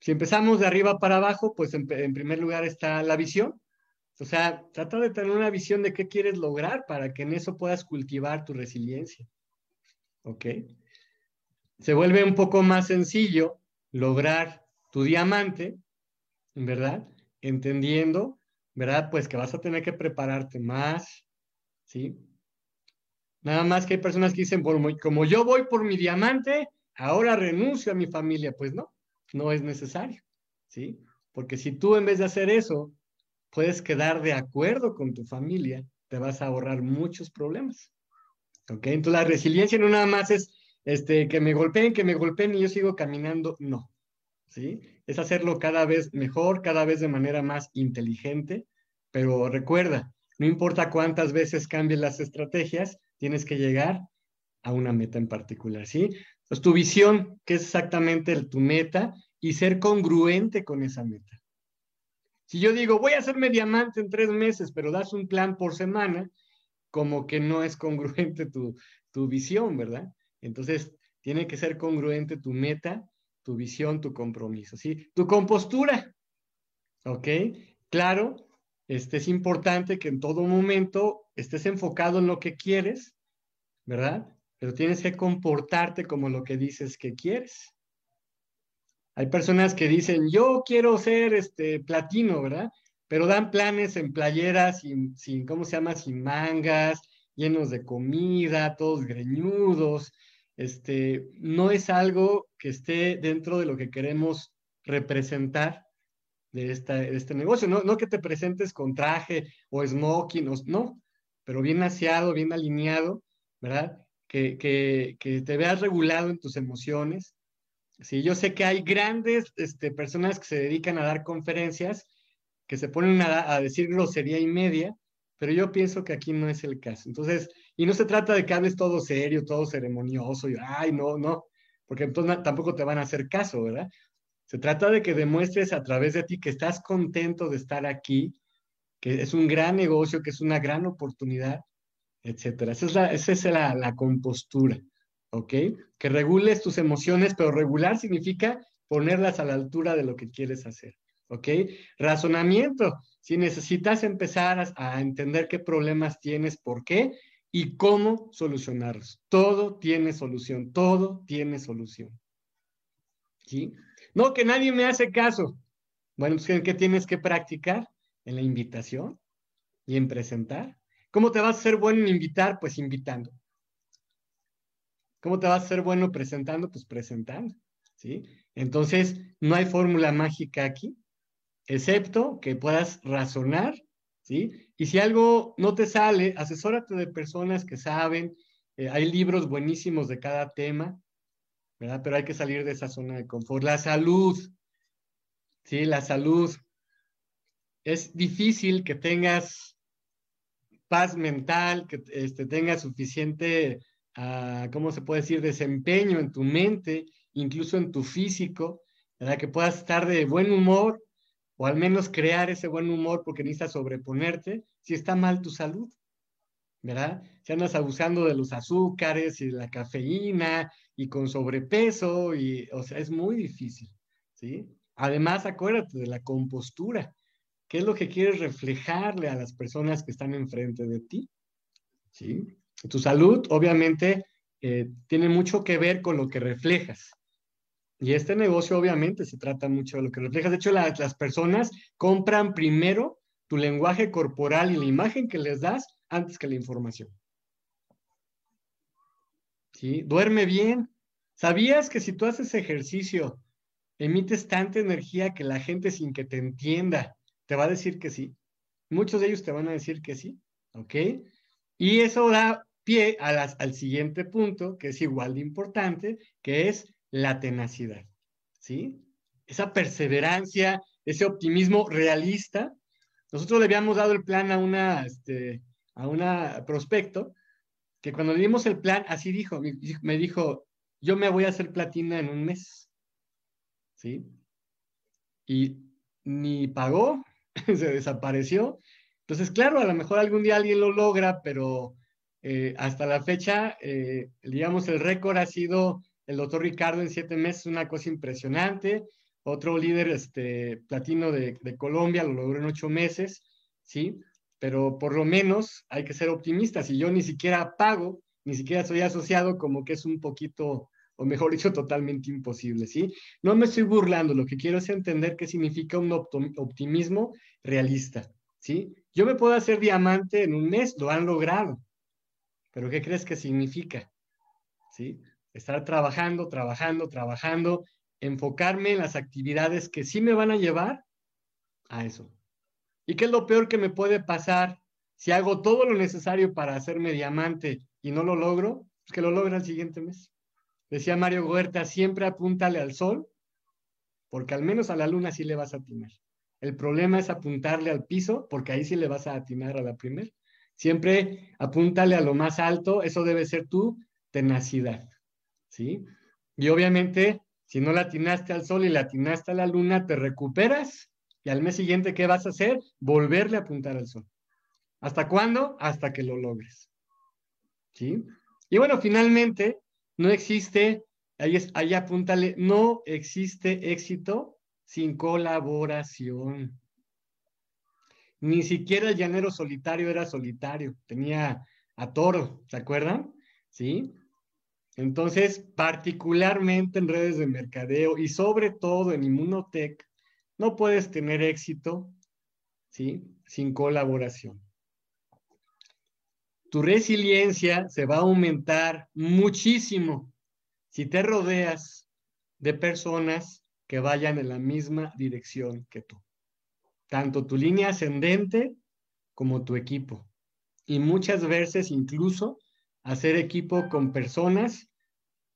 Si empezamos de arriba para abajo, pues en, primer lugar está la visión. O sea, trata de tener una visión de qué quieres lograr para que en eso puedas cultivar tu resiliencia. ¿Ok? Se vuelve un poco más sencillo lograr tu diamante, ¿verdad? Entendiendo, ¿verdad? Pues que vas a tener que prepararte más, ¿sí? Nada más que hay personas que dicen, como yo voy por mi diamante, ahora renuncio a mi familia. Pues no, no es necesario. ¿sí? Porque si tú en vez de hacer eso, puedes quedar de acuerdo con tu familia, te vas a ahorrar muchos problemas. ¿Ok? Entonces la resiliencia no nada más es este, que me golpeen, que me golpeen y yo sigo caminando, no. ¿Sí? Es hacerlo cada vez mejor, cada vez de manera más inteligente, pero recuerda, no importa cuántas veces cambien las estrategias, tienes que llegar a una meta en particular, ¿sí? Tu visión, que es exactamente tu meta, y ser congruente con esa meta. Si yo digo, voy a hacerme diamante en tres meses, pero das un plan por semana, como que no es congruente tu, tu visión, ¿verdad? Entonces, tiene que ser congruente tu meta, tu visión, tu compromiso, ¿sí? Tu compostura, ¿ok? Claro, este es importante que en todo momento estés enfocado en lo que quieres, ¿verdad? Pero tienes que comportarte como lo que dices que quieres. Hay personas que dicen, yo quiero ser este platino, ¿verdad? Pero dan planes en playeras sin, sin, ¿cómo se llama? Sin mangas, llenos de comida, todos greñudos. Este, no es algo que esté dentro de lo que queremos representar de, esta, este negocio. No, no que te presentes con traje o smoking, no, pero bien aseado, bien alineado, ¿verdad? Que, que, que te veas regulado en tus emociones, Sí, yo sé que hay grandes este, personas que se dedican a dar conferencias, que se ponen a, decir grosería y media, pero yo pienso que aquí no es el caso. Entonces, y no se trata de que hables todo serio, todo ceremonioso, y, ay, no, no, porque entonces tampoco te van a hacer caso, ¿verdad? Se trata de que demuestres a través de ti que estás contento de estar aquí, que es un gran negocio, que es una gran oportunidad, etcétera. Esa es la, la, compostura. ¿ok? Que regules tus emociones, pero regular significa ponerlas a la altura de lo que quieres hacer, ¿ok? Razonamiento, si necesitas empezar a, entender qué problemas tienes, por qué y cómo solucionarlos. Todo tiene solución, todo tiene solución. ¿Sí? No, que nadie me hace caso. Bueno, pues, ¿en qué tienes que practicar? En la invitación y en presentar. ¿Cómo te vas a ser bueno en invitar? Pues invitando. ¿Cómo te vas a ser bueno presentando? Pues presentando, ¿sí? Entonces, no hay fórmula mágica aquí, excepto que puedas razonar, ¿sí? Y si algo no te sale, asesórate de personas que saben, eh, hay libros buenísimos de cada tema, ¿verdad? Pero hay que salir de esa zona de confort. La salud, ¿sí? La salud. Es difícil que tengas paz mental, que este, tengas suficiente ¿cómo se puede decir?, desempeño en tu mente, incluso en tu físico, ¿verdad? Que puedas estar de buen humor o al menos crear ese buen humor porque necesitas sobreponerte si está mal tu salud, ¿verdad? Si andas abusando de los azúcares y la cafeína y con sobrepeso, y, o sea, es muy difícil, ¿sí? Además, acuérdate de la compostura. ¿Qué es lo que quieres reflejarle a las personas que están enfrente de ti? ¿Sí? Tu salud, obviamente, eh, tiene mucho que ver con lo que reflejas. Y este negocio, obviamente, se trata mucho de lo que reflejas. De hecho, las personas compran primero tu lenguaje corporal y la imagen que les das antes que la información. ¿Sí? Duerme bien. ¿Sabías que si tú haces ejercicio, emites tanta energía que la gente sin que te entienda te va a decir que sí? Muchos de ellos te van a decir que sí, ¿ok? Y eso da pie al siguiente punto, que es igual de importante, que es la tenacidad, ¿sí? Esa perseverancia, ese optimismo realista. Nosotros le habíamos dado el plan a una, este, a una prospecto, que cuando le dimos el plan, así dijo, me dijo, yo me voy a hacer platina en un mes, ¿sí? Y ni pagó, se desapareció. Entonces, claro, a lo mejor algún día alguien lo logra, pero eh, hasta la fecha, eh, digamos, el récord ha sido el doctor Ricardo en siete meses, una cosa impresionante. Otro líder este, platino de, Colombia lo logró en ocho meses, ¿sí? Pero por lo menos hay que ser optimistas. Y yo ni siquiera pago, ni siquiera soy asociado, como que es un poquito, o mejor dicho, totalmente imposible, ¿sí? No me estoy burlando, lo que quiero es entender qué significa un optimismo realista, ¿sí? Yo me puedo hacer diamante en un mes, lo han logrado, pero ¿qué crees que significa? ¿Sí? Estar trabajando, trabajando, trabajando enfocarme en las actividades que sí me van a llevar a eso. ¿Y qué es lo peor que me puede pasar si hago todo lo necesario para hacerme diamante y no lo logro? Pues que lo logre el siguiente mes. Decía Mario Huerta, siempre apúntale al sol, porque al menos a la luna sí le vas a atinar. El problema es apuntarle al piso, porque ahí sí le vas a atinar a la primera. Siempre apúntale a lo más alto, eso debe ser tu tenacidad, ¿sí? Y obviamente, si no la atinaste al sol y la atinaste a la luna, te recuperas y al mes siguiente, ¿qué vas a hacer? Volverle a apuntar al sol. ¿Hasta cuándo? Hasta que lo logres. ¿Sí? Y bueno, finalmente, no existe, ahí, apúntale, no existe éxito sin colaboración. Ni siquiera el llanero solitario era solitario, tenía a toro, ¿se acuerdan? ¿Sí? Entonces, particularmente en redes de mercadeo y sobre todo en Inmunotech, no puedes tener éxito ¿sí? sin colaboración. Tu resiliencia se va a aumentar muchísimo si te rodeas de personas que vayan en la misma dirección que tú. Tanto tu línea ascendente como tu equipo. Y muchas veces incluso hacer equipo con personas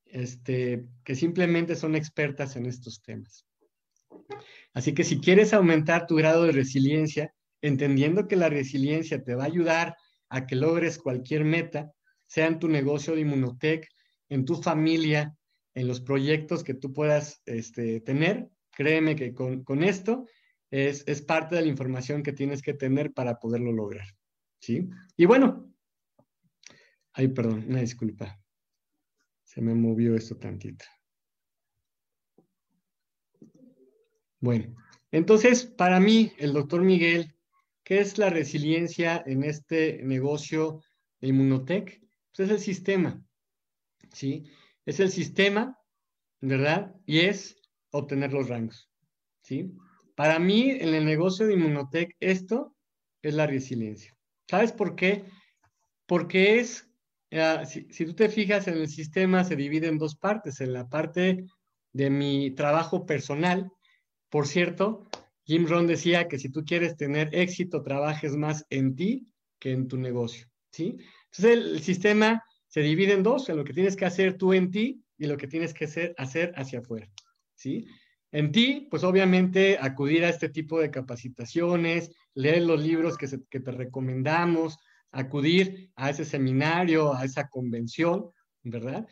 este, que simplemente son expertas en estos temas. Así que si quieres aumentar tu grado de resiliencia, entendiendo que la resiliencia te va a ayudar a que logres cualquier meta, sea en tu negocio de Inmunotech, en tu familia, en los proyectos que tú puedas este, tener, créeme que con, esto es, es, parte de la información que tienes que tener para poderlo lograr. ¿Sí? Y bueno, ay, perdón, una disculpa. Se me movió esto tantito. Bueno, entonces, para mí, el doctor Miguel, ¿qué es la resiliencia en este negocio de Inmunotech? Pues es el sistema, ¿sí? Es el sistema, ¿verdad? Y es obtener los rangos, ¿sí? Para mí, en el negocio de Inmunotech, esto es la resiliencia. ¿Sabes por qué? Porque es, eh, si, si tú te fijas en el sistema, se divide en dos partes, en la parte de mi trabajo personal, por cierto, Jim Rohn decía que si tú quieres tener éxito, trabajes más en ti que en tu negocio, ¿sí? Entonces el, sistema se divide en dos, en lo que tienes que hacer tú en ti y lo que tienes que hacer, hacer hacia afuera, ¿sí? En ti, pues obviamente acudir a este tipo de capacitaciones, leer los libros que, que te recomendamos, acudir a ese seminario, a esa convención, ¿verdad?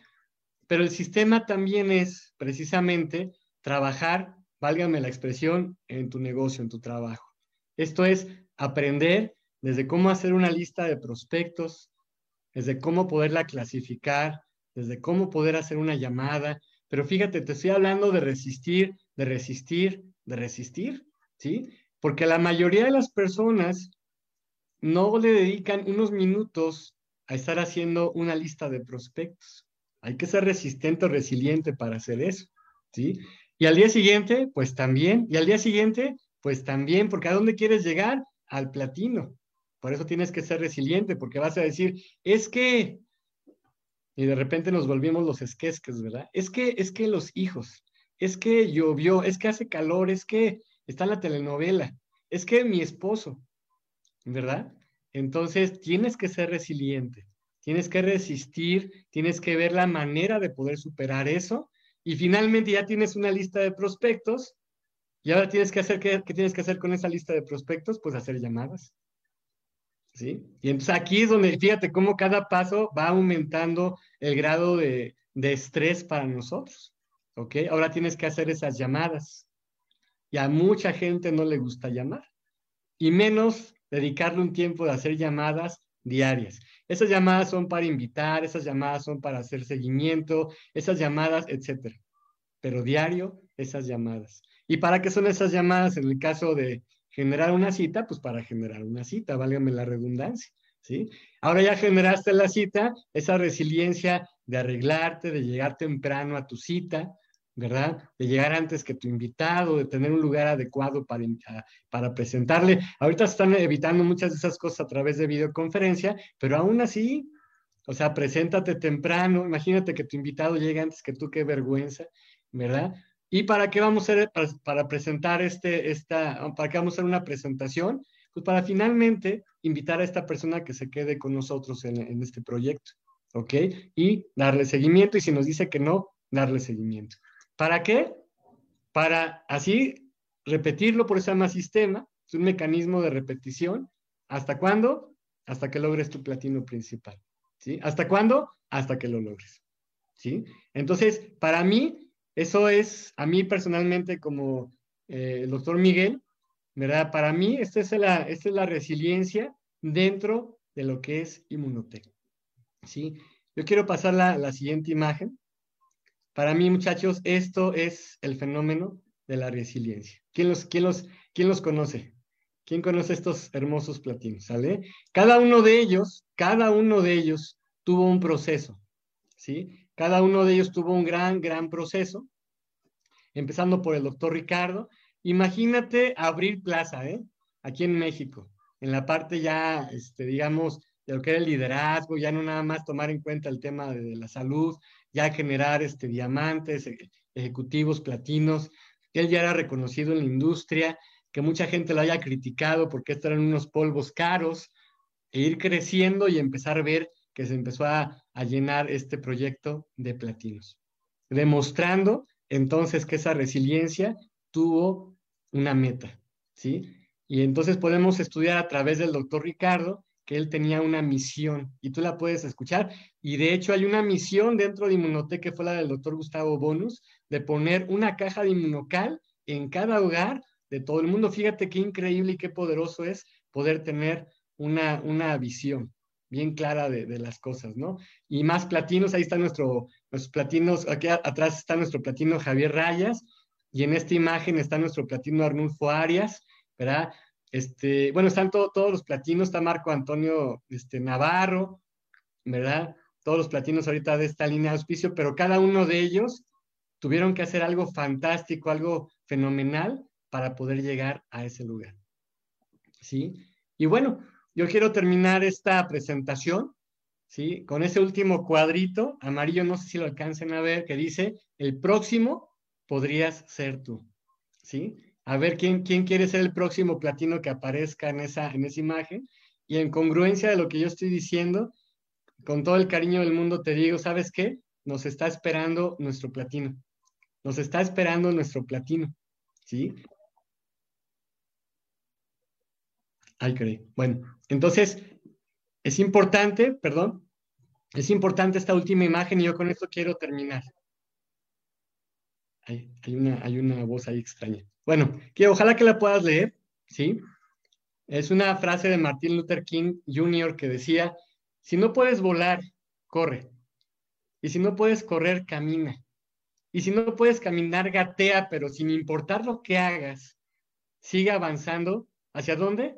Pero el sistema también es precisamente trabajar válgame la expresión, en tu negocio, en tu trabajo. Esto es aprender desde cómo hacer una lista de prospectos, desde cómo poderla clasificar, desde cómo poder hacer una llamada. Pero fíjate, te estoy hablando de resistir, de resistir, de resistir, ¿sí? Porque la mayoría de las personas no le dedican unos minutos a estar haciendo una lista de prospectos. Hay que ser resistente o resiliente para hacer eso, ¿sí? Y al día siguiente, pues también. Y al día siguiente, pues también, porque ¿a dónde quieres llegar? Al platino. Por eso tienes que ser resiliente, porque vas a decir, es que, y de repente nos volvimos los esquesques, ¿verdad? Es que, es que los hijos, es que llovió, es que hace calor, es que está la telenovela, es que mi esposo, ¿verdad? Entonces tienes que ser resiliente, tienes que resistir, tienes que ver la manera de poder superar eso y finalmente ya tienes una lista de prospectos y ahora tienes que hacer, ¿qué, tienes que hacer con esa lista de prospectos? Pues hacer llamadas. ¿Sí? Y entonces aquí es donde, fíjate cómo cada paso va aumentando el grado de, de estrés para nosotros. ¿Ok? Ahora tienes que hacer esas llamadas. Y a mucha gente no le gusta llamar. Y menos dedicarle un tiempo de hacer llamadas diarias. Esas llamadas son para invitar, esas llamadas son para hacer seguimiento, esas llamadas, etcétera. Pero diario, esas llamadas. ¿Y para qué son esas llamadas en el caso de generar una cita? Pues para generar una cita, válgame la redundancia, ¿sí? Ahora ya generaste la cita, esa resiliencia de arreglarte, de llegar temprano a tu cita, ¿verdad? De llegar antes que tu invitado, de tener un lugar adecuado para, para presentarle. Ahorita se están evitando muchas de esas cosas a través de videoconferencia, pero aún así, o sea, preséntate temprano. Imagínate que tu invitado llegue antes que tú, qué vergüenza, ¿verdad? ¿Y para qué vamos a hacer, para, presentar este, esta, para qué vamos a hacer una presentación? Pues para finalmente invitar a esta persona que se quede con nosotros en, en este proyecto, ¿ok? Y darle seguimiento y si nos dice que no, darle seguimiento. ¿Para qué? Para así repetirlo, por eso se llama sistema, es un mecanismo de repetición. ¿Hasta cuándo? Hasta que logres tu platino principal. ¿Sí? ¿Hasta cuándo? Hasta que lo logres. ¿Sí? Entonces, para mí, eso es, a mí personalmente, como eh, el doctor Miguel, ¿verdad? Para mí, esta es, la, esta es la resiliencia dentro de lo que es Inmunotech. ¿Sí? Yo quiero pasar la siguiente imagen. Para mí, muchachos, esto es el fenómeno de la resiliencia. ¿Quién los, quién los, quién los conoce? ¿Quién conoce estos hermosos platinos? ¿Sale? Cada uno de ellos, cada uno de ellos tuvo un proceso, ¿sí? Cada uno de ellos tuvo un gran, gran proceso, empezando por el doctor Ricardo. Imagínate abrir plaza, ¿eh? Aquí en México, en la parte ya, este, digamos, de lo que era el liderazgo, ya no nada más tomar en cuenta el tema de, la salud, ya generar este, diamantes, e, ejecutivos, platinos. Él ya era reconocido en la industria, que mucha gente lo haya criticado porque estos eran unos polvos caros, e ir creciendo y empezar a ver que se empezó a, llenar este proyecto de platinos, demostrando entonces que esa resiliencia tuvo una meta, ¿sí? Y entonces podemos estudiar a través del doctor Ricardo que él tenía una misión y tú la puedes escuchar. Y de hecho hay una misión dentro de Inmunotec que fue la del doctor Gustavo Bonus, de poner una caja de inmunocal en cada hogar de todo el mundo. Fíjate qué increíble y qué poderoso es poder tener una, una visión bien clara de, las cosas, ¿no? Y más platinos, ahí están nuestro, nuestros platinos, aquí atrás está nuestro platino Javier Rayas, y en esta imagen está nuestro platino Arnulfo Arias, ¿verdad? Este, bueno, están todos los platinos, está Marco Antonio este, Navarro, ¿verdad? Todos los platinos ahorita de esta línea de auspicio, pero cada uno de ellos tuvieron que hacer algo fantástico, algo fenomenal para poder llegar a ese lugar. ¿Sí? Y bueno, yo quiero terminar esta presentación, ¿sí? Con ese último cuadrito amarillo, no sé si lo alcancen a ver, que dice, el próximo podrías ser tú, ¿sí? A ver quién, quién quiere ser el próximo platino que aparezca en esa, en esa imagen. Y en congruencia de lo que yo estoy diciendo, con todo el cariño del mundo te digo, ¿sabes qué? Nos está esperando nuestro platino. Nos está esperando nuestro platino, ¿sí? Ay, creí. Bueno, entonces es importante, perdón, es importante esta última imagen y yo con esto quiero terminar. Hay, una, hay una voz ahí extraña. Bueno, que ojalá que la puedas leer, ¿sí? Es una frase de Martin Luther King Jr. que decía, si no puedes volar, corre. Y si no puedes correr, camina. Y si no puedes caminar, gatea, pero sin importar lo que hagas, sigue avanzando. ¿Hacia dónde?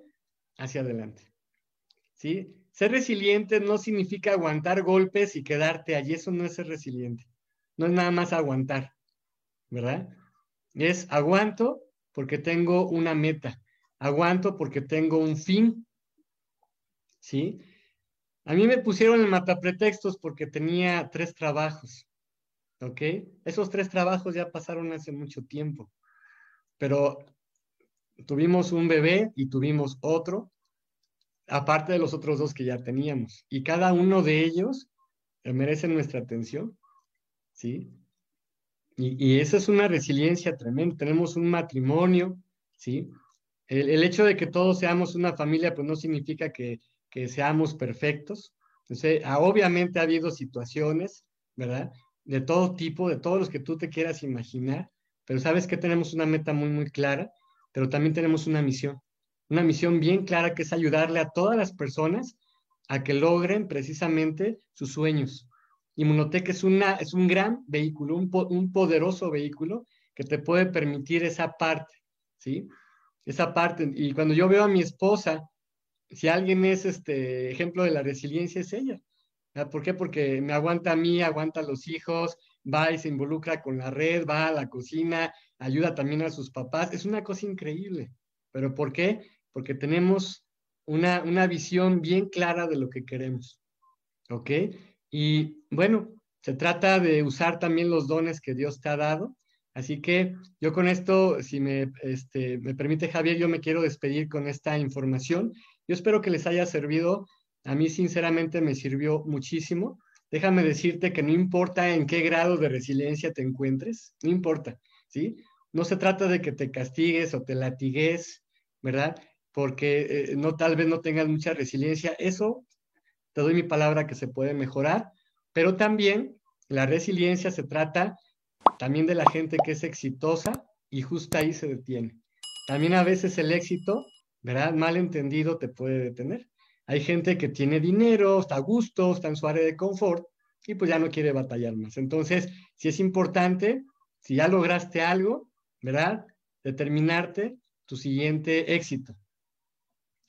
hacia adelante. ¿Sí? Ser resiliente no significa aguantar golpes y quedarte allí. Eso no es ser resiliente. No es nada más aguantar, ¿verdad? Es aguanto porque tengo una meta. Aguanto porque tengo un fin. ¿Sí? A mí me pusieron en matapretextos porque tenía tres trabajos. ¿Ok? Esos tres trabajos ya pasaron hace mucho tiempo. Pero tuvimos un bebé y tuvimos otro, aparte de los otros dos que ya teníamos. Y cada uno de ellos merece nuestra atención, ¿sí? Y, esa es una resiliencia tremenda. Tenemos un matrimonio, ¿sí? El, hecho de que todos seamos una familia, pues no significa que, que seamos perfectos. Entonces, ah, obviamente ha habido situaciones, ¿verdad? De todo tipo, de todos los que tú te quieras imaginar, pero sabes que tenemos una meta muy, muy clara pero también tenemos una misión, una misión bien clara que es ayudarle a todas las personas a que logren precisamente sus sueños. Inmunotech es, una, es un gran vehículo, un, poderoso vehículo que te puede permitir esa parte, ¿sí? Esa parte. Y cuando yo veo a mi esposa, si alguien es este ejemplo de la resiliencia, es ella. ¿Por qué? Porque me aguanta a mí, aguanta a los hijos, va y se involucra con la red, va a la cocina, ayuda también a sus papás. Es una cosa increíble. ¿Pero por qué? Porque tenemos una, una visión bien clara de lo que queremos. ¿Ok? Y bueno, se trata de usar también los dones que Dios te ha dado Así que yo con esto, si me, este, me permite Javier, yo me quiero despedir con esta información. Yo espero que les haya servido. A mí sinceramente me sirvió muchísimo. Déjame decirte que no importa en qué grado de resiliencia te encuentres, no importa, ¿sí? No se trata de que te castigues o te latigues, ¿verdad? Porque eh, no tal vez no tengas mucha resiliencia. Eso te doy mi palabra que se puede mejorar, pero también la resiliencia se trata también de la gente que es exitosa y justo ahí se detiene. También a veces el éxito, ¿verdad? Mal entendido te puede detener. Hay gente que tiene dinero, está a gusto, está en su área de confort y pues ya no quiere batallar más. Entonces, si es importante, si ya lograste algo, ¿verdad? Determinarte tu siguiente éxito.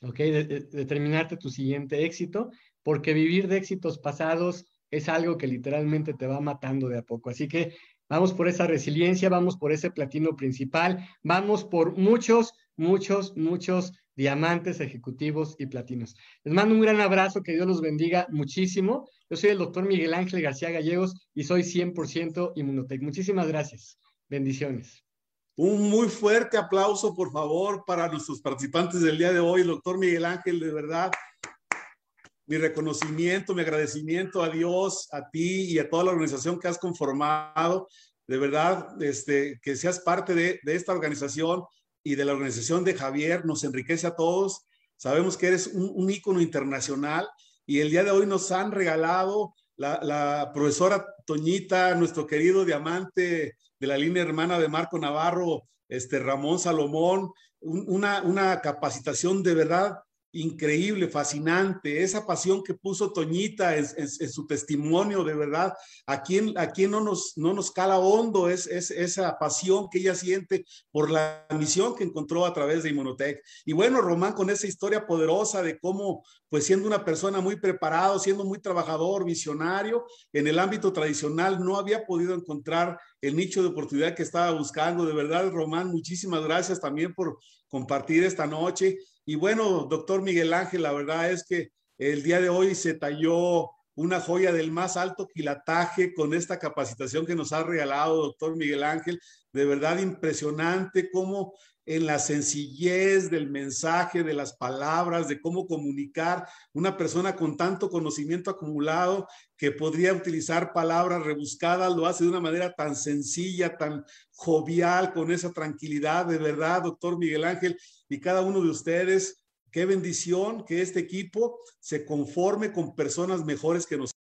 ¿Ok? determinarte tu siguiente éxito, porque vivir de éxitos pasados es algo que literalmente te va matando de a poco. Así que Vamos por esa resiliencia, vamos por ese platino principal, vamos por muchos, muchos, muchos diamantes ejecutivos y platinos. Les mando un gran abrazo, que Dios los bendiga muchísimo. Yo soy el doctor Miguel Ángel García Gallegos y soy 100% Inmunotec. Muchísimas gracias. Bendiciones. Un muy fuerte aplauso, por favor, para nuestros participantes del día de hoy, doctor Miguel Ángel, de verdad. Mi reconocimiento, mi agradecimiento a Dios, a ti y a toda la organización que has conformado. De verdad, este, que seas parte de, esta organización y de la organización de Javier, nos enriquece a todos. Sabemos que eres un, ícono internacional y el día de hoy nos han regalado la, profesora Toñita, nuestro querido diamante de la línea hermana de Marco Navarro, este Ramón Salomón, una, una capacitación de verdad increíble, fascinante, esa pasión que puso Toñita en, su testimonio, de verdad, a quien, a quien no, nos, no nos cala hondo es, es, esa pasión que ella siente por la misión que encontró a través de Inmunotech. Y bueno, Román, con esa historia poderosa de cómo, pues siendo una persona muy preparado, siendo muy trabajador, visionario, en el ámbito tradicional no había podido encontrar el nicho de oportunidad que estaba buscando. De verdad, Román, muchísimas gracias también por compartir esta noche. Y bueno, doctor Miguel Ángel, la verdad es que el día de hoy se talló una joya del más alto quilataje con esta capacitación que nos ha regalado doctor Miguel Ángel. De verdad impresionante cómo en la sencillez del mensaje, de las palabras, de cómo comunicar, una persona con tanto conocimiento acumulado que podría utilizar palabras rebuscadas, lo hace de una manera tan sencilla, tan jovial, con esa tranquilidad, de verdad, doctor Miguel Ángel, y cada uno de ustedes. Qué bendición que este equipo se conforme con personas mejores que nosotros.